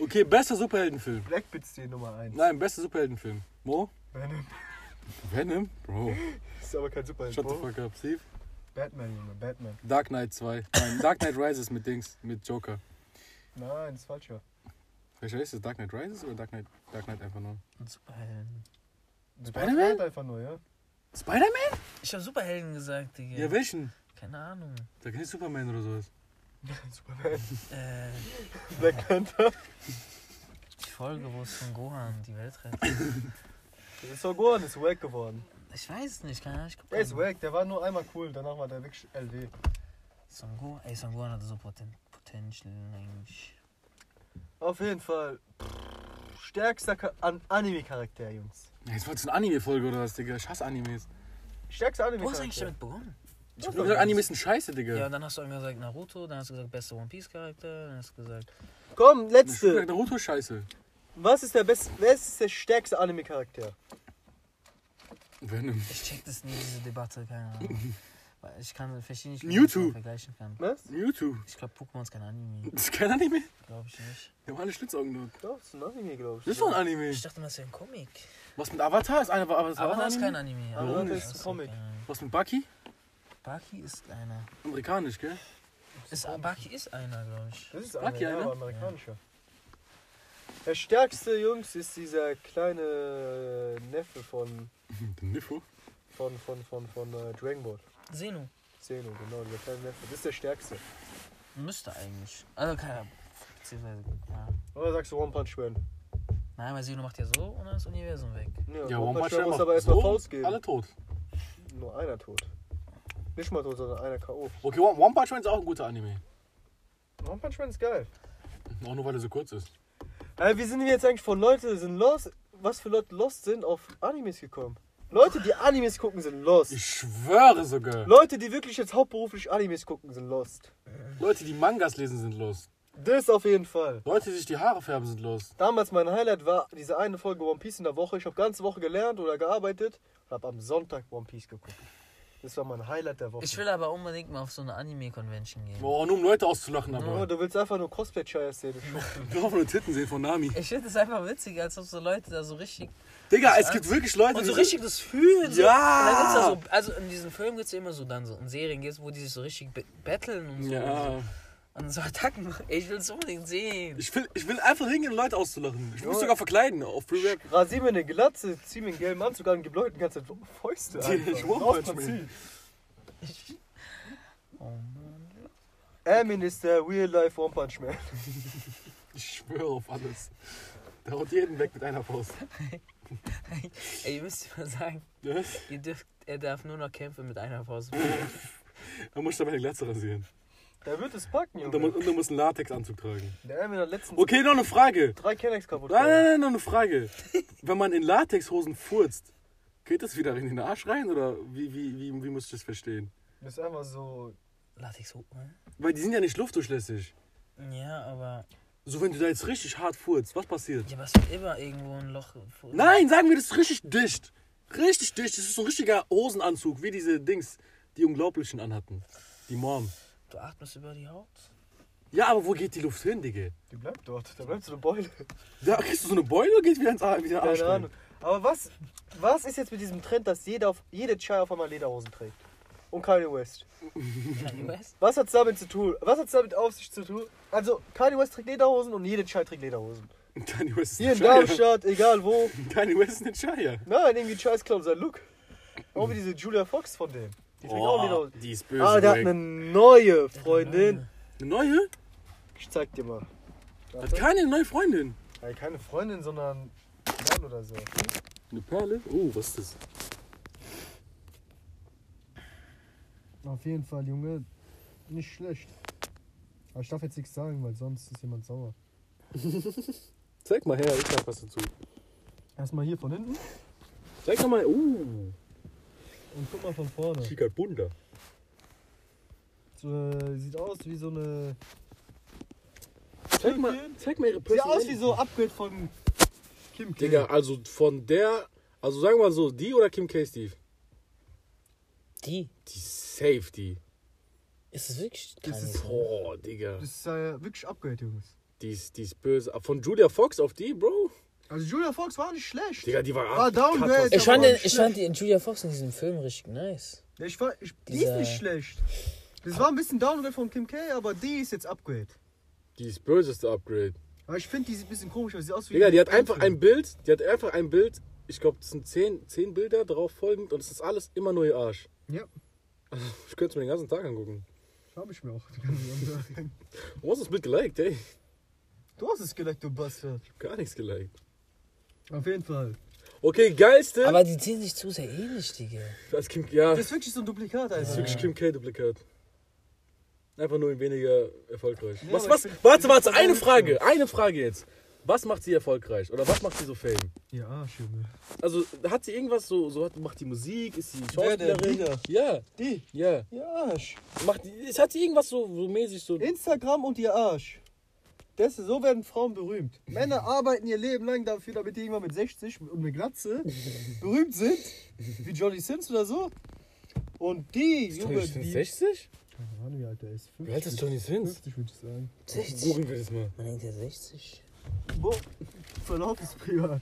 Okay, bester Superheldenfilm. Blackbeard ist die Nummer 1. Nein, bester Superheldenfilm. Mo? Venom Venom? Bro, ist aber kein Superheld. shut the fuck up. Steve? Batman, Junge, Batman. Dark Knight 2. Nein, Dark Knight Rises mit Dings, mit Joker. Nein, das ist falsch, ja. Welcher ist das? Dark Knight Rises oder Dark Knight, Dark Knight einfach nur? Superhelden. Spider-Man? Einfach nur, ja. Spider-Man? Ich habe Superhelden gesagt, Digga. Ja, welchen? Keine Ahnung. Da kennt Superman oder sowas. Superman. Äh, Black Panther. die Folge, wo es von Gohan die Welt rettet. Der ist so Gohan, ist wack geworden. Ich weiß es nicht, keine Ahnung. Ich Der ist wack, der war nur einmal cool, danach war der wirklich LW. Son Gohan, ey, Son Gohan hatte so Poten Potential eigentlich. Auf jeden Fall. Stärkster An Anime-Charakter, Jungs. Jetzt wolltest du eine Anime-Folge oder was, Digga? Ich hasse Animes. Stärkster Wo hast du eigentlich Anime-Charakter. damit begonnen? Ich hab nur gesagt, Animes sind scheiße, Digga. Ja, und dann hast du irgendwann gesagt Naruto, dann hast du gesagt bester One Piece Charakter, dann hast du gesagt Komm, Ich hab letzte. gesagt, Naruto ist scheiße. Was ist der beste, wer ist der stärkste Anime-Charakter? Venom. Ich check das nie, diese Debatte, keine Ahnung. Weil ich kann, verstehe nicht, wie Mewtwo. man das vergleichen kann. Was? Mewtwo. Ich glaube, Pokémon ist kein Anime. Das ist kein Anime? Glaube ich nicht. Wir haben alle Schlitzaugen dort. Doch, das ist ein Anime, glaube ich. Das ist doch ein Anime. Ich dachte, das wäre ein Comic. Was mit Avatar? Ist einer Avatar, Aber ein das ist kein Anime? Anime. Warum das Das ist ein ist Comic. Anime. Was mit Bucky? Baki ist einer. Amerikanisch, gell? Ist, Baki ist einer, glaube ich. Das ist einer, ja, ja, aber amerikanischer. Der stärkste, Jungs, ist dieser kleine äh, Neffe von, Der Niffo. von, von, von, von äh, Dragon Ball. Zeno. Zeno, genau, dieser kleine Neffe. Das ist der stärkste. Müsste eigentlich. Also, keine Beziehungsweise, ja. Oder sagst du One Punch Man? Nein, weil Zeno macht ja so und dann ist das Universum weg. Ja, One One Punch Man muss aber erstmal so, Faust geben. Alle tot. Nur einer tot. Nicht mal tot, sondern einer K.O. Okay, One Punch Man ist auch ein guter Anime. One Punch Man ist geil. Auch nur weil er so kurz ist. Äh, wie sind wir jetzt eigentlich von Leute sind lost? Was für Leute lost sind auf Animes gekommen? Leute, die Animes gucken, sind lost. Ich schwöre sogar. Leute, die wirklich jetzt hauptberuflich Animes gucken, sind lost. Leute, die Mangas lesen, sind los. Das auf jeden Fall. Leute, die sich die Haare färben, sind los. Damals mein Highlight war diese eine Folge One Piece in der Woche. Ich habe ganze Woche gelernt oder gearbeitet und habe am Sonntag One Piece geguckt. Das war mein Highlight der Woche. Ich will aber unbedingt mal auf so eine Anime-Convention gehen. Oh, nur um Leute auszulachen, aber. du willst einfach nur Cosplay-Scheiß sehen. du Schwuchtel. Ich will auch nur Titten sehen von Nami. Ich finde es einfach witzig, als ob so Leute da so richtig. Digga, es gibt wirklich Leute, Und so richtig das fühlen. So. Ja. Da so, also in diesem Film gibt es immer so dann so in Serien gibt's, wo die sich so richtig battlen und so. Ja. Und so Attacken. machen. Ey, Ich will es unbedingt sehen. Ich will, ich will einfach hingehen, Leute auszulachen. Ich will mich Ja. sogar verkleiden auf Free Rap. Rasier mir eine Glatze, zieh mir einen gelben Anzug an gib Leuten die ganze Zeit Fäuste. Die ich Punch Man. Prinzip. Oh Mann. Armin ist der Real-Life One Punch Man. Ich schwöre auf alles. Der haut jeden weg mit einer Faust. Ey, ihr müsst mal sagen, ihr dürft, er darf nur noch kämpfen mit einer Faust. Dann muss ich dabei eine Glatze rasieren. Der wird es packen, Und dann, mu- Junge. und dann muss einen Latexanzug tragen. Der hat letztens Okay, noch eine Frage. drei Kennex kaputt Nein, gemacht. nein, nein, noch eine Frage. Wenn man in Latexhosen furzt, geht das wieder in den Arsch rein oder wie, wie, wie, wie muss ich das verstehen? Das ist einfach so. Latex hoch, ne? Weil die sind ja nicht luftdurchlässig. Ja, aber. So, wenn du da jetzt richtig hart furzt, was passiert? Ja, es wird immer irgendwo ein Loch. Nein, sagen wir, das ist richtig dicht. Richtig dicht. Das ist so ein richtiger Hosenanzug, wie diese Dings, die Unglaublichen anhatten. Die Mom. Du atmest über die Haut? Ja, aber wo geht die Luft hin, Digga? Die bleibt dort. Da bleibt so eine Beule. Da kriegst du so eine Beule oder geht wieder ins Arsch Keine rein? Ahnung. Aber was, was ist jetzt mit diesem Trend, dass jeder auf, jede Chai auf einmal Lederhosen trägt? und Kanye West. Kanye West? Was hat's damit zu tun? Was hat's damit auf sich zu tun? Also, Kanye West trägt Lederhosen und jede Chai trägt Lederhosen. Kanye West ist Hier in. Darmstadt, egal wo. Kanye West ist ein Scheier. Nein, irgendwie Scheiß klauen sein Look. Auch wie diese Julia Fox von dem. Die trägt auch Oh, Lederhosen. die ist böse. Ah, der hat eine neue Freundin. Eine neue? Ich zeig dir mal. Hat keine neue Freundin. Ey, keine Freundin, sondern Mann oder so. Eine Perle? Oh, was ist das? Auf jeden Fall, Junge. Nicht schlecht. Aber ich darf jetzt nichts sagen, weil sonst ist jemand sauer. Zeig mal her, ich sag was dazu. Erstmal hier von hinten Zeig doch mal. Uh, und guck mal von vorne. Chica Bunda. So, äh, sieht aus wie so eine. Zeig mal, zeig mal ihre Sieht aus wie so Upgrade von Kim K. Digga, also von der. Also sagen wir mal so, die oder Kim K. Steve? Die. Die safe, die. Ist es wirklich Das ist- Oh, Digga. Das ist äh, wirklich Upgrade, Jungs. Die ist, die ist böse. Von Julia Fox auf die, Bro? Also Julia Fox war nicht schlecht. Digga, die war Ah, Downgrade. Ich fand, den, ich fand die Julia Fox in diesem Film richtig nice. Ja, ich war, ich, die ist nicht schlecht. Das war ein bisschen Downgrade von Kim K, aber die ist jetzt Upgrade. Die ist böseste Upgrade. Aber ich finde, die sieht ein bisschen komisch aus. Sieht aus wie Digga, die hat einfach ein Bild. Die hat einfach ein Bild. Ich glaube, das sind zehn, zehn Bilder darauf folgend und es ist alles immer nur ihr Arsch. Ja, Ich könnte es mir den ganzen Tag angucken. hab ich mir auch. Du hast das Bild geliked, ey. Du hast es geleckt, du Bastard. Gar nichts geliked. Auf jeden Fall. Okay, geilste. Aber die sehen sich zu sehr ähnlich, Digga. das Kim, ja, Das das ist wirklich so ein Duplikat, Alter. ist wirklich Kim K-Duplikat. Einfach nur weniger erfolgreich. Ja, was, was? find- warte, warte, das eine Frage. Eine Frage jetzt. Was macht sie erfolgreich? Oder was macht sie so fame? Ja, Arsch, Junge. Also, hat sie irgendwas so, so hat, macht die Musik? Ist sie? Schauspielerin? Ja, Die? ja. Ja, Arsch. Macht die, ist- hat sie irgendwas so, so mäßig so. Instagram und ihr Arsch. Das, so werden Frauen berühmt. Männer arbeiten ihr Leben lang dafür, damit die irgendwann mit 60 und mit Glatze berühmt sind. Wie Johnny Sins oder so. Und die, Junge, die... 60? Keine Ahnung, wie alt der ist. 50, Wie alt ist Johnny Sins? 50 würde ich sagen. 60? Suchen wir das mal. Man denkt ja 60. Wo? Verlauf ist privat.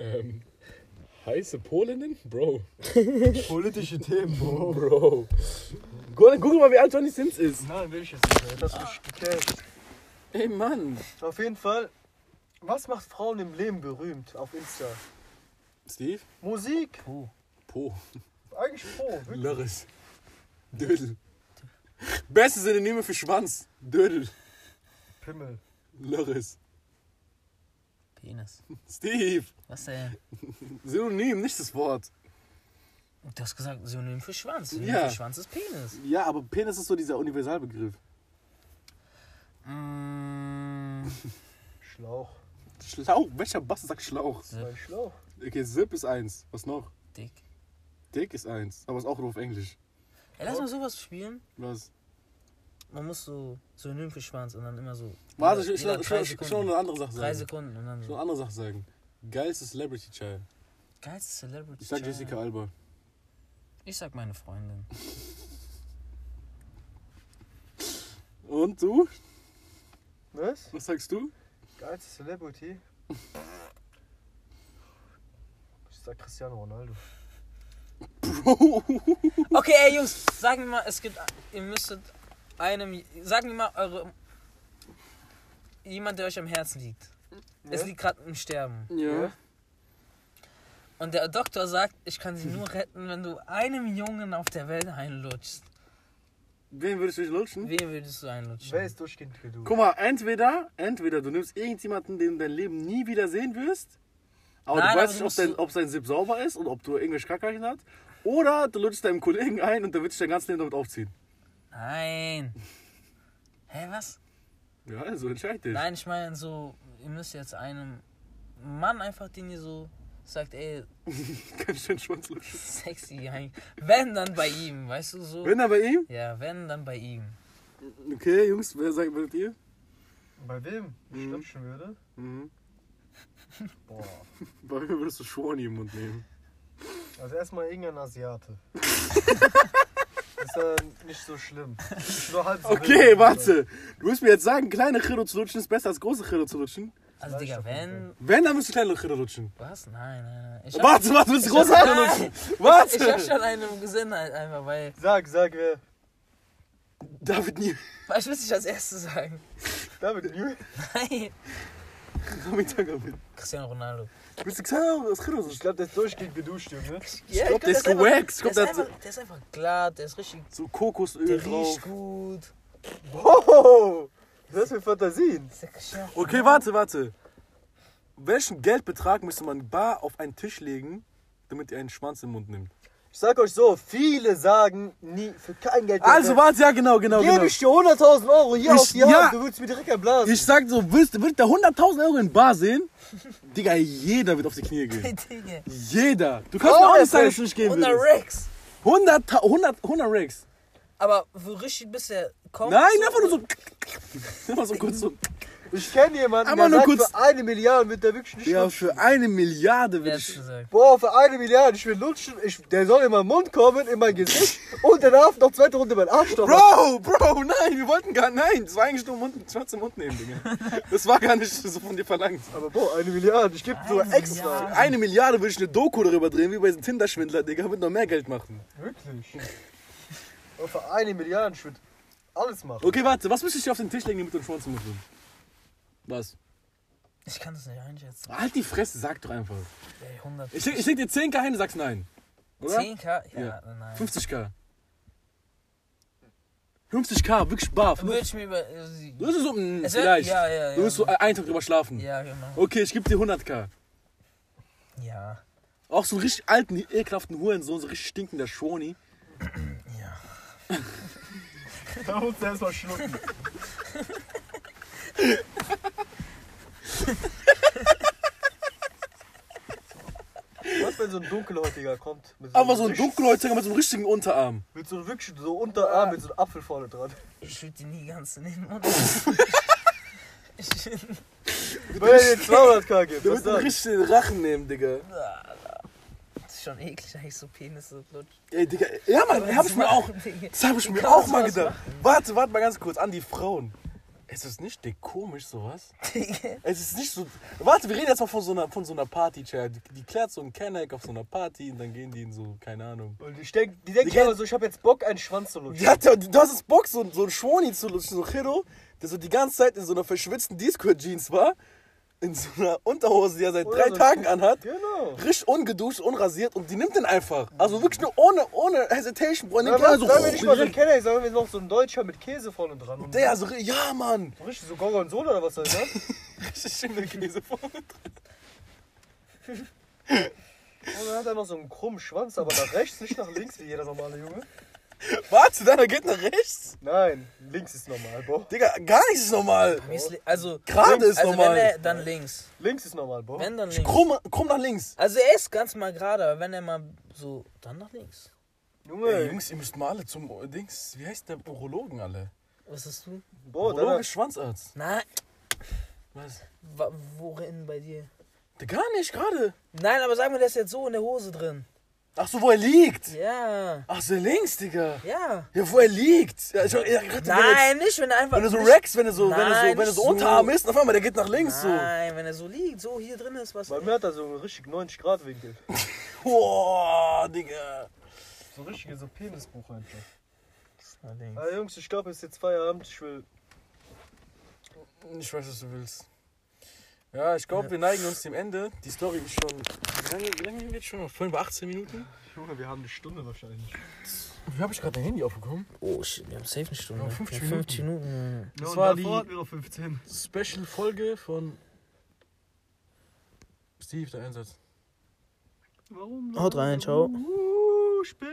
Ähm, heiße Polinnen? Bro. Politische Themen, Bro. Bro. Guck, guck mal, wie alt Johnny Sins ist. Nein, will ich jetzt nicht. Das ist mich gecasht. Ey, Mann. Auf jeden Fall, was macht Frauen im Leben berühmt auf Insta? Steve? Musik. Puh. Po. Eigentlich pro. wirklich. Lörres. Dödel. Beste Synonyme für Schwanz. Dödel. Pimmel. Lörres. Penis. Steve. Was denn? Synonym, nicht das Wort. Du hast gesagt, Synonym für Schwanz. Synonym Ja. für Schwanz ist Penis. Ja, aber Penis ist so dieser Universalbegriff. Mm, Schlauch. Schlauch? Welcher Bass sagt Schlauch? Mein Schlauch. Okay, Zip ist eins. Was noch? dick. Dick ist eins. Aber ist auch nur auf Englisch. Ey, lass mal sowas spielen. Was? Man muss so Synonym für Schwanz und dann immer so. Warte, jeder- ich jeder will drei schon, eine andere Sache Drei sagen. Sekunden und dann Schon so. eine andere Sache sagen. Geilste Celebrity Child. Geilste Celebrity. Ich sag Child. Jessica Alba. Ich sag meine Freundin. Und du? Was? Was sagst du? Geilste Celebrity? Ich sag Cristiano Ronaldo. Okay, ey Jungs, sagen wir mal, es gibt. Ihr müsstet einem. Sagen wir mal, eure. Jemand, der euch am Herzen liegt. Es Ja? liegt gerade im Sterben. Ja. Und der Doktor sagt, ich kann sie nur retten, wenn du einem Jungen auf der Welt einlutschst. Wen würdest du dich lutschen? Wen würdest du einlutschen? Wer ist durchgehend für du? Guck mal, entweder, entweder du nimmst irgendjemanden, den du dein Leben nie wieder sehen wirst, aber Nein, du aber weißt du nicht, ob, dein, ob sein Sip sauber ist und ob du irgendwelche Kackerchen hat. Oder du lutschst deinem Kollegen ein und der wird sich dein ganzes Leben damit aufziehen. Nein. Hä, was? Ja, also entscheid dich. Nein, ich meine so, ihr müsst jetzt einem Mann einfach, den ihr so sagt, ey, Kann ich den Schwanz lutschen? sexy eigentlich. Wenn dann bei ihm, weißt du so? Wenn er bei ihm? Ja, wenn dann bei ihm. Okay, Jungs, wer sagt, würdet ihr? Bei wem ich Mhm. lutschen würde? Mhm. Boah. Bei mir würdest du Schwani im Mund nehmen. Also erstmal irgendein Asiate. ist ja nicht so schlimm. Ist nur halb so Okay, wild. warte. Du willst mir jetzt sagen, kleine Chiro zu lutschen ist besser als große Chiro zu lutschen? Also, ich Digga, wenn. Wenn, dann müsst du kleine Lochritter lutschen. Was? Nein, nein, nein. Ich Warte, warte, willst du große hab- Lochritter lutschen? Ich hab Warte! schon eine Gesundheit einfach, weil. Sag, sag wer. David nie. Was will ich als erstes sagen? David New. Nein. David David. Cristiano Ronaldo. Du kleine Lochritter Ich lutschen? glaube, der ist durchgehend geduscht, Junge. Ja, glaub, der ist gewaxt. Ich Der, glaub, der ist einfach- der ist einfach glatt, der ist richtig. so Kokosöl Der drauf. riecht gut. Wow! Was ist für Fantasien? Okay, warte, warte. Welchen Geldbetrag müsste man bar auf einen Tisch legen, damit ihr einen Schwanz im Mund nimmt? Ich sag euch so, viele sagen nie für kein Geld. Also, warte, ja, genau, genau, Gebe genau. ich dir 100.000 Euro hier Ich- auf die ja. Hand, du würdest mir direkt erblasen. Ich sag so, willst, willst der 100.000 Euro in Bar sehen? Digga, jeder wird auf die Knie gehen. Jeder. Du kannst Oh, mir auch nicht sagen, dass du nicht gehen 100 willst. Rex. 100, 100, 100 Racks. Aber so richtig bisher kommt. Nein, so, einfach nur so. Einfach so kurz so. Ich kenne jemanden, Aber der nur sagt, kurz- für eine Milliarde wird der wirklich nicht Ja, lutschen. für eine Milliarde hat's ich. gesagt? Boah, für eine Milliarde, ich will lutschen, ich, der soll in meinen Mund kommen, in mein Gesicht und der darf noch zweite Runde mein Arsch stoppen. Bro, Bro, nein, wir wollten gar nein. Das war eigentlich nur Mund, Schwanz im Mund nehmen, Digga. Das war gar nicht so von dir verlangt. Aber boah, eine Milliarde, ich gebe Eine extra. Milliarde. Eine Milliarde würde ich eine Doku darüber drehen, wie bei diesem Tinder-Schwindler, Digga, wird noch mehr Geld machen. Wirklich? Für eine Milliarde, ich würde alles machen. Okay, warte, was müsste ich dir auf den Tisch legen, damit du einen Schwanz nimmst? Was? Ich kann das nicht einschätzen. Halt die Fresse, sag doch einfach. Ey, 100. Ich, ich leg dir 10k hin, du sagst nein. Oder? 10k? Ja, Ja. nein. 50k. 50k, wirklich bar. Würde ich mir über. äh, Du wirst so, mh, Es wär- vielleicht. Ja, ja, ja. Du wirst so einen Tag drüber schlafen. Ja, genau. Okay, ich gebe dir 100k. Ja. Auch so einen richtig alten, ekelhaften Hurensohn, so richtig stinkender Schwoni. Ja. Da musst du erstmal schlucken. Was, wenn so ein Dunkelhäutiger kommt? Mit Aber so ein richtig- Dunkelhäutiger mit so einem richtigen Unterarm. Mit so einem wirklich so Unterarm mit so einem Apfel vorne dran. Ich würde die nie ganz in den Mund. ich, Wenn er dir 200k gibt, was wird einen dann? richtigen Rachen nehmen, Digga. ist schon eklig, eigentlich so Penis so lutschen. Ey, Digga, ja, Mann, hab ich mir auch. Das hab ich mir auch mal gedacht. Warte, warte mal ganz kurz an die Frauen. Ist das nicht dick komisch, sowas? Digga. Es ist nicht so. Warte, wir reden jetzt mal von so einer, von so einer Party-Chat. Die, die klärt so einen Kenneck auf so einer Party und dann gehen die in so, keine Ahnung. Und ich denk, die denkt Die immer so, ich hab jetzt Bock, einen Schwanz zu lutschen. Ja, du hast das Bock, so, so einen Schwoni zu lutschen, so ein Chiro, der so die ganze Zeit in so einer verschwitzten Disco-Jeans war. In so einer Unterhose, die er seit Oder drei so Tagen anhat. Genau. Richtig ungeduscht, unrasiert und die nimmt den einfach. Also wirklich nur ohne, ohne Hesitation, Bro. Ja, so, sagen wir nicht mal so ein direkt. Kenner, sagen wir noch so ein Deutscher mit Käse vorne dran. Und Der, so, ja, Mann. so richtig so Gorgonzola oder was soll das? Richtig Schimmelkäse vorne. Und dann hat er noch so einen krummen Schwanz, aber nach rechts, nicht nach links, wie jeder normale Junge. Warte, deiner geht nach rechts? Nein, links ist normal, Bo. Digga, gar nichts ist normal. Also, Gerade ist also normal. wenn er dann links. Links ist normal, Bo. Wenn dann links. Krumm, krumm nach links. Also er ist ganz mal gerade, aber wenn er mal so, dann nach links. Junge, Ey, Jungs, ihr müsst mal alle zum Dings, wie heißt der Urologen alle? Was hast du? Bo, Urologe, Schwanzarzt. Nein, Was? wa- worin bei dir? Der gar nicht, gerade. Nein, aber sag mir, der ist jetzt so in der Hose drin. Ach so, wo er liegt. Ja, Ach so, links, Digga. ja. Ja, wo er liegt. Ja, ich, ja, gerade, wenn er jetzt- Nein, nicht, wenn er einfach. Wenn er so nicht- Rex, wenn er so, wenn er so, Nein, wenn er so so. Unterarm ist, auf einmal, der geht nach links Nein, wenn er so liegt, so hier drin ist was. bei mir hat er so einen richtig 90 Grad Winkel. so. Boah, Digga. So richtige so Penisbuch einfach. Links. Ah, Jungs, ich glaube, es ist jetzt Feierabend. Ich will. Ich weiß, was du willst. Ja, ich glaube, wir neigen uns dem Ende. Die Story ist schon. Wie lange, wie lange geht schon? Vorhin bei 18 Minuten? Junge, wir haben eine Stunde wahrscheinlich. Wie habe ich gerade dein Handy aufgekommen? Oh shit, wir haben safe eine Stunde. Ja, 50 Ja, 50 Minuten. Das war die- hatten wir noch 15. Special-Folge von Steve, der Einsatz. Warum? Haut rein, ciao. Uh, spät.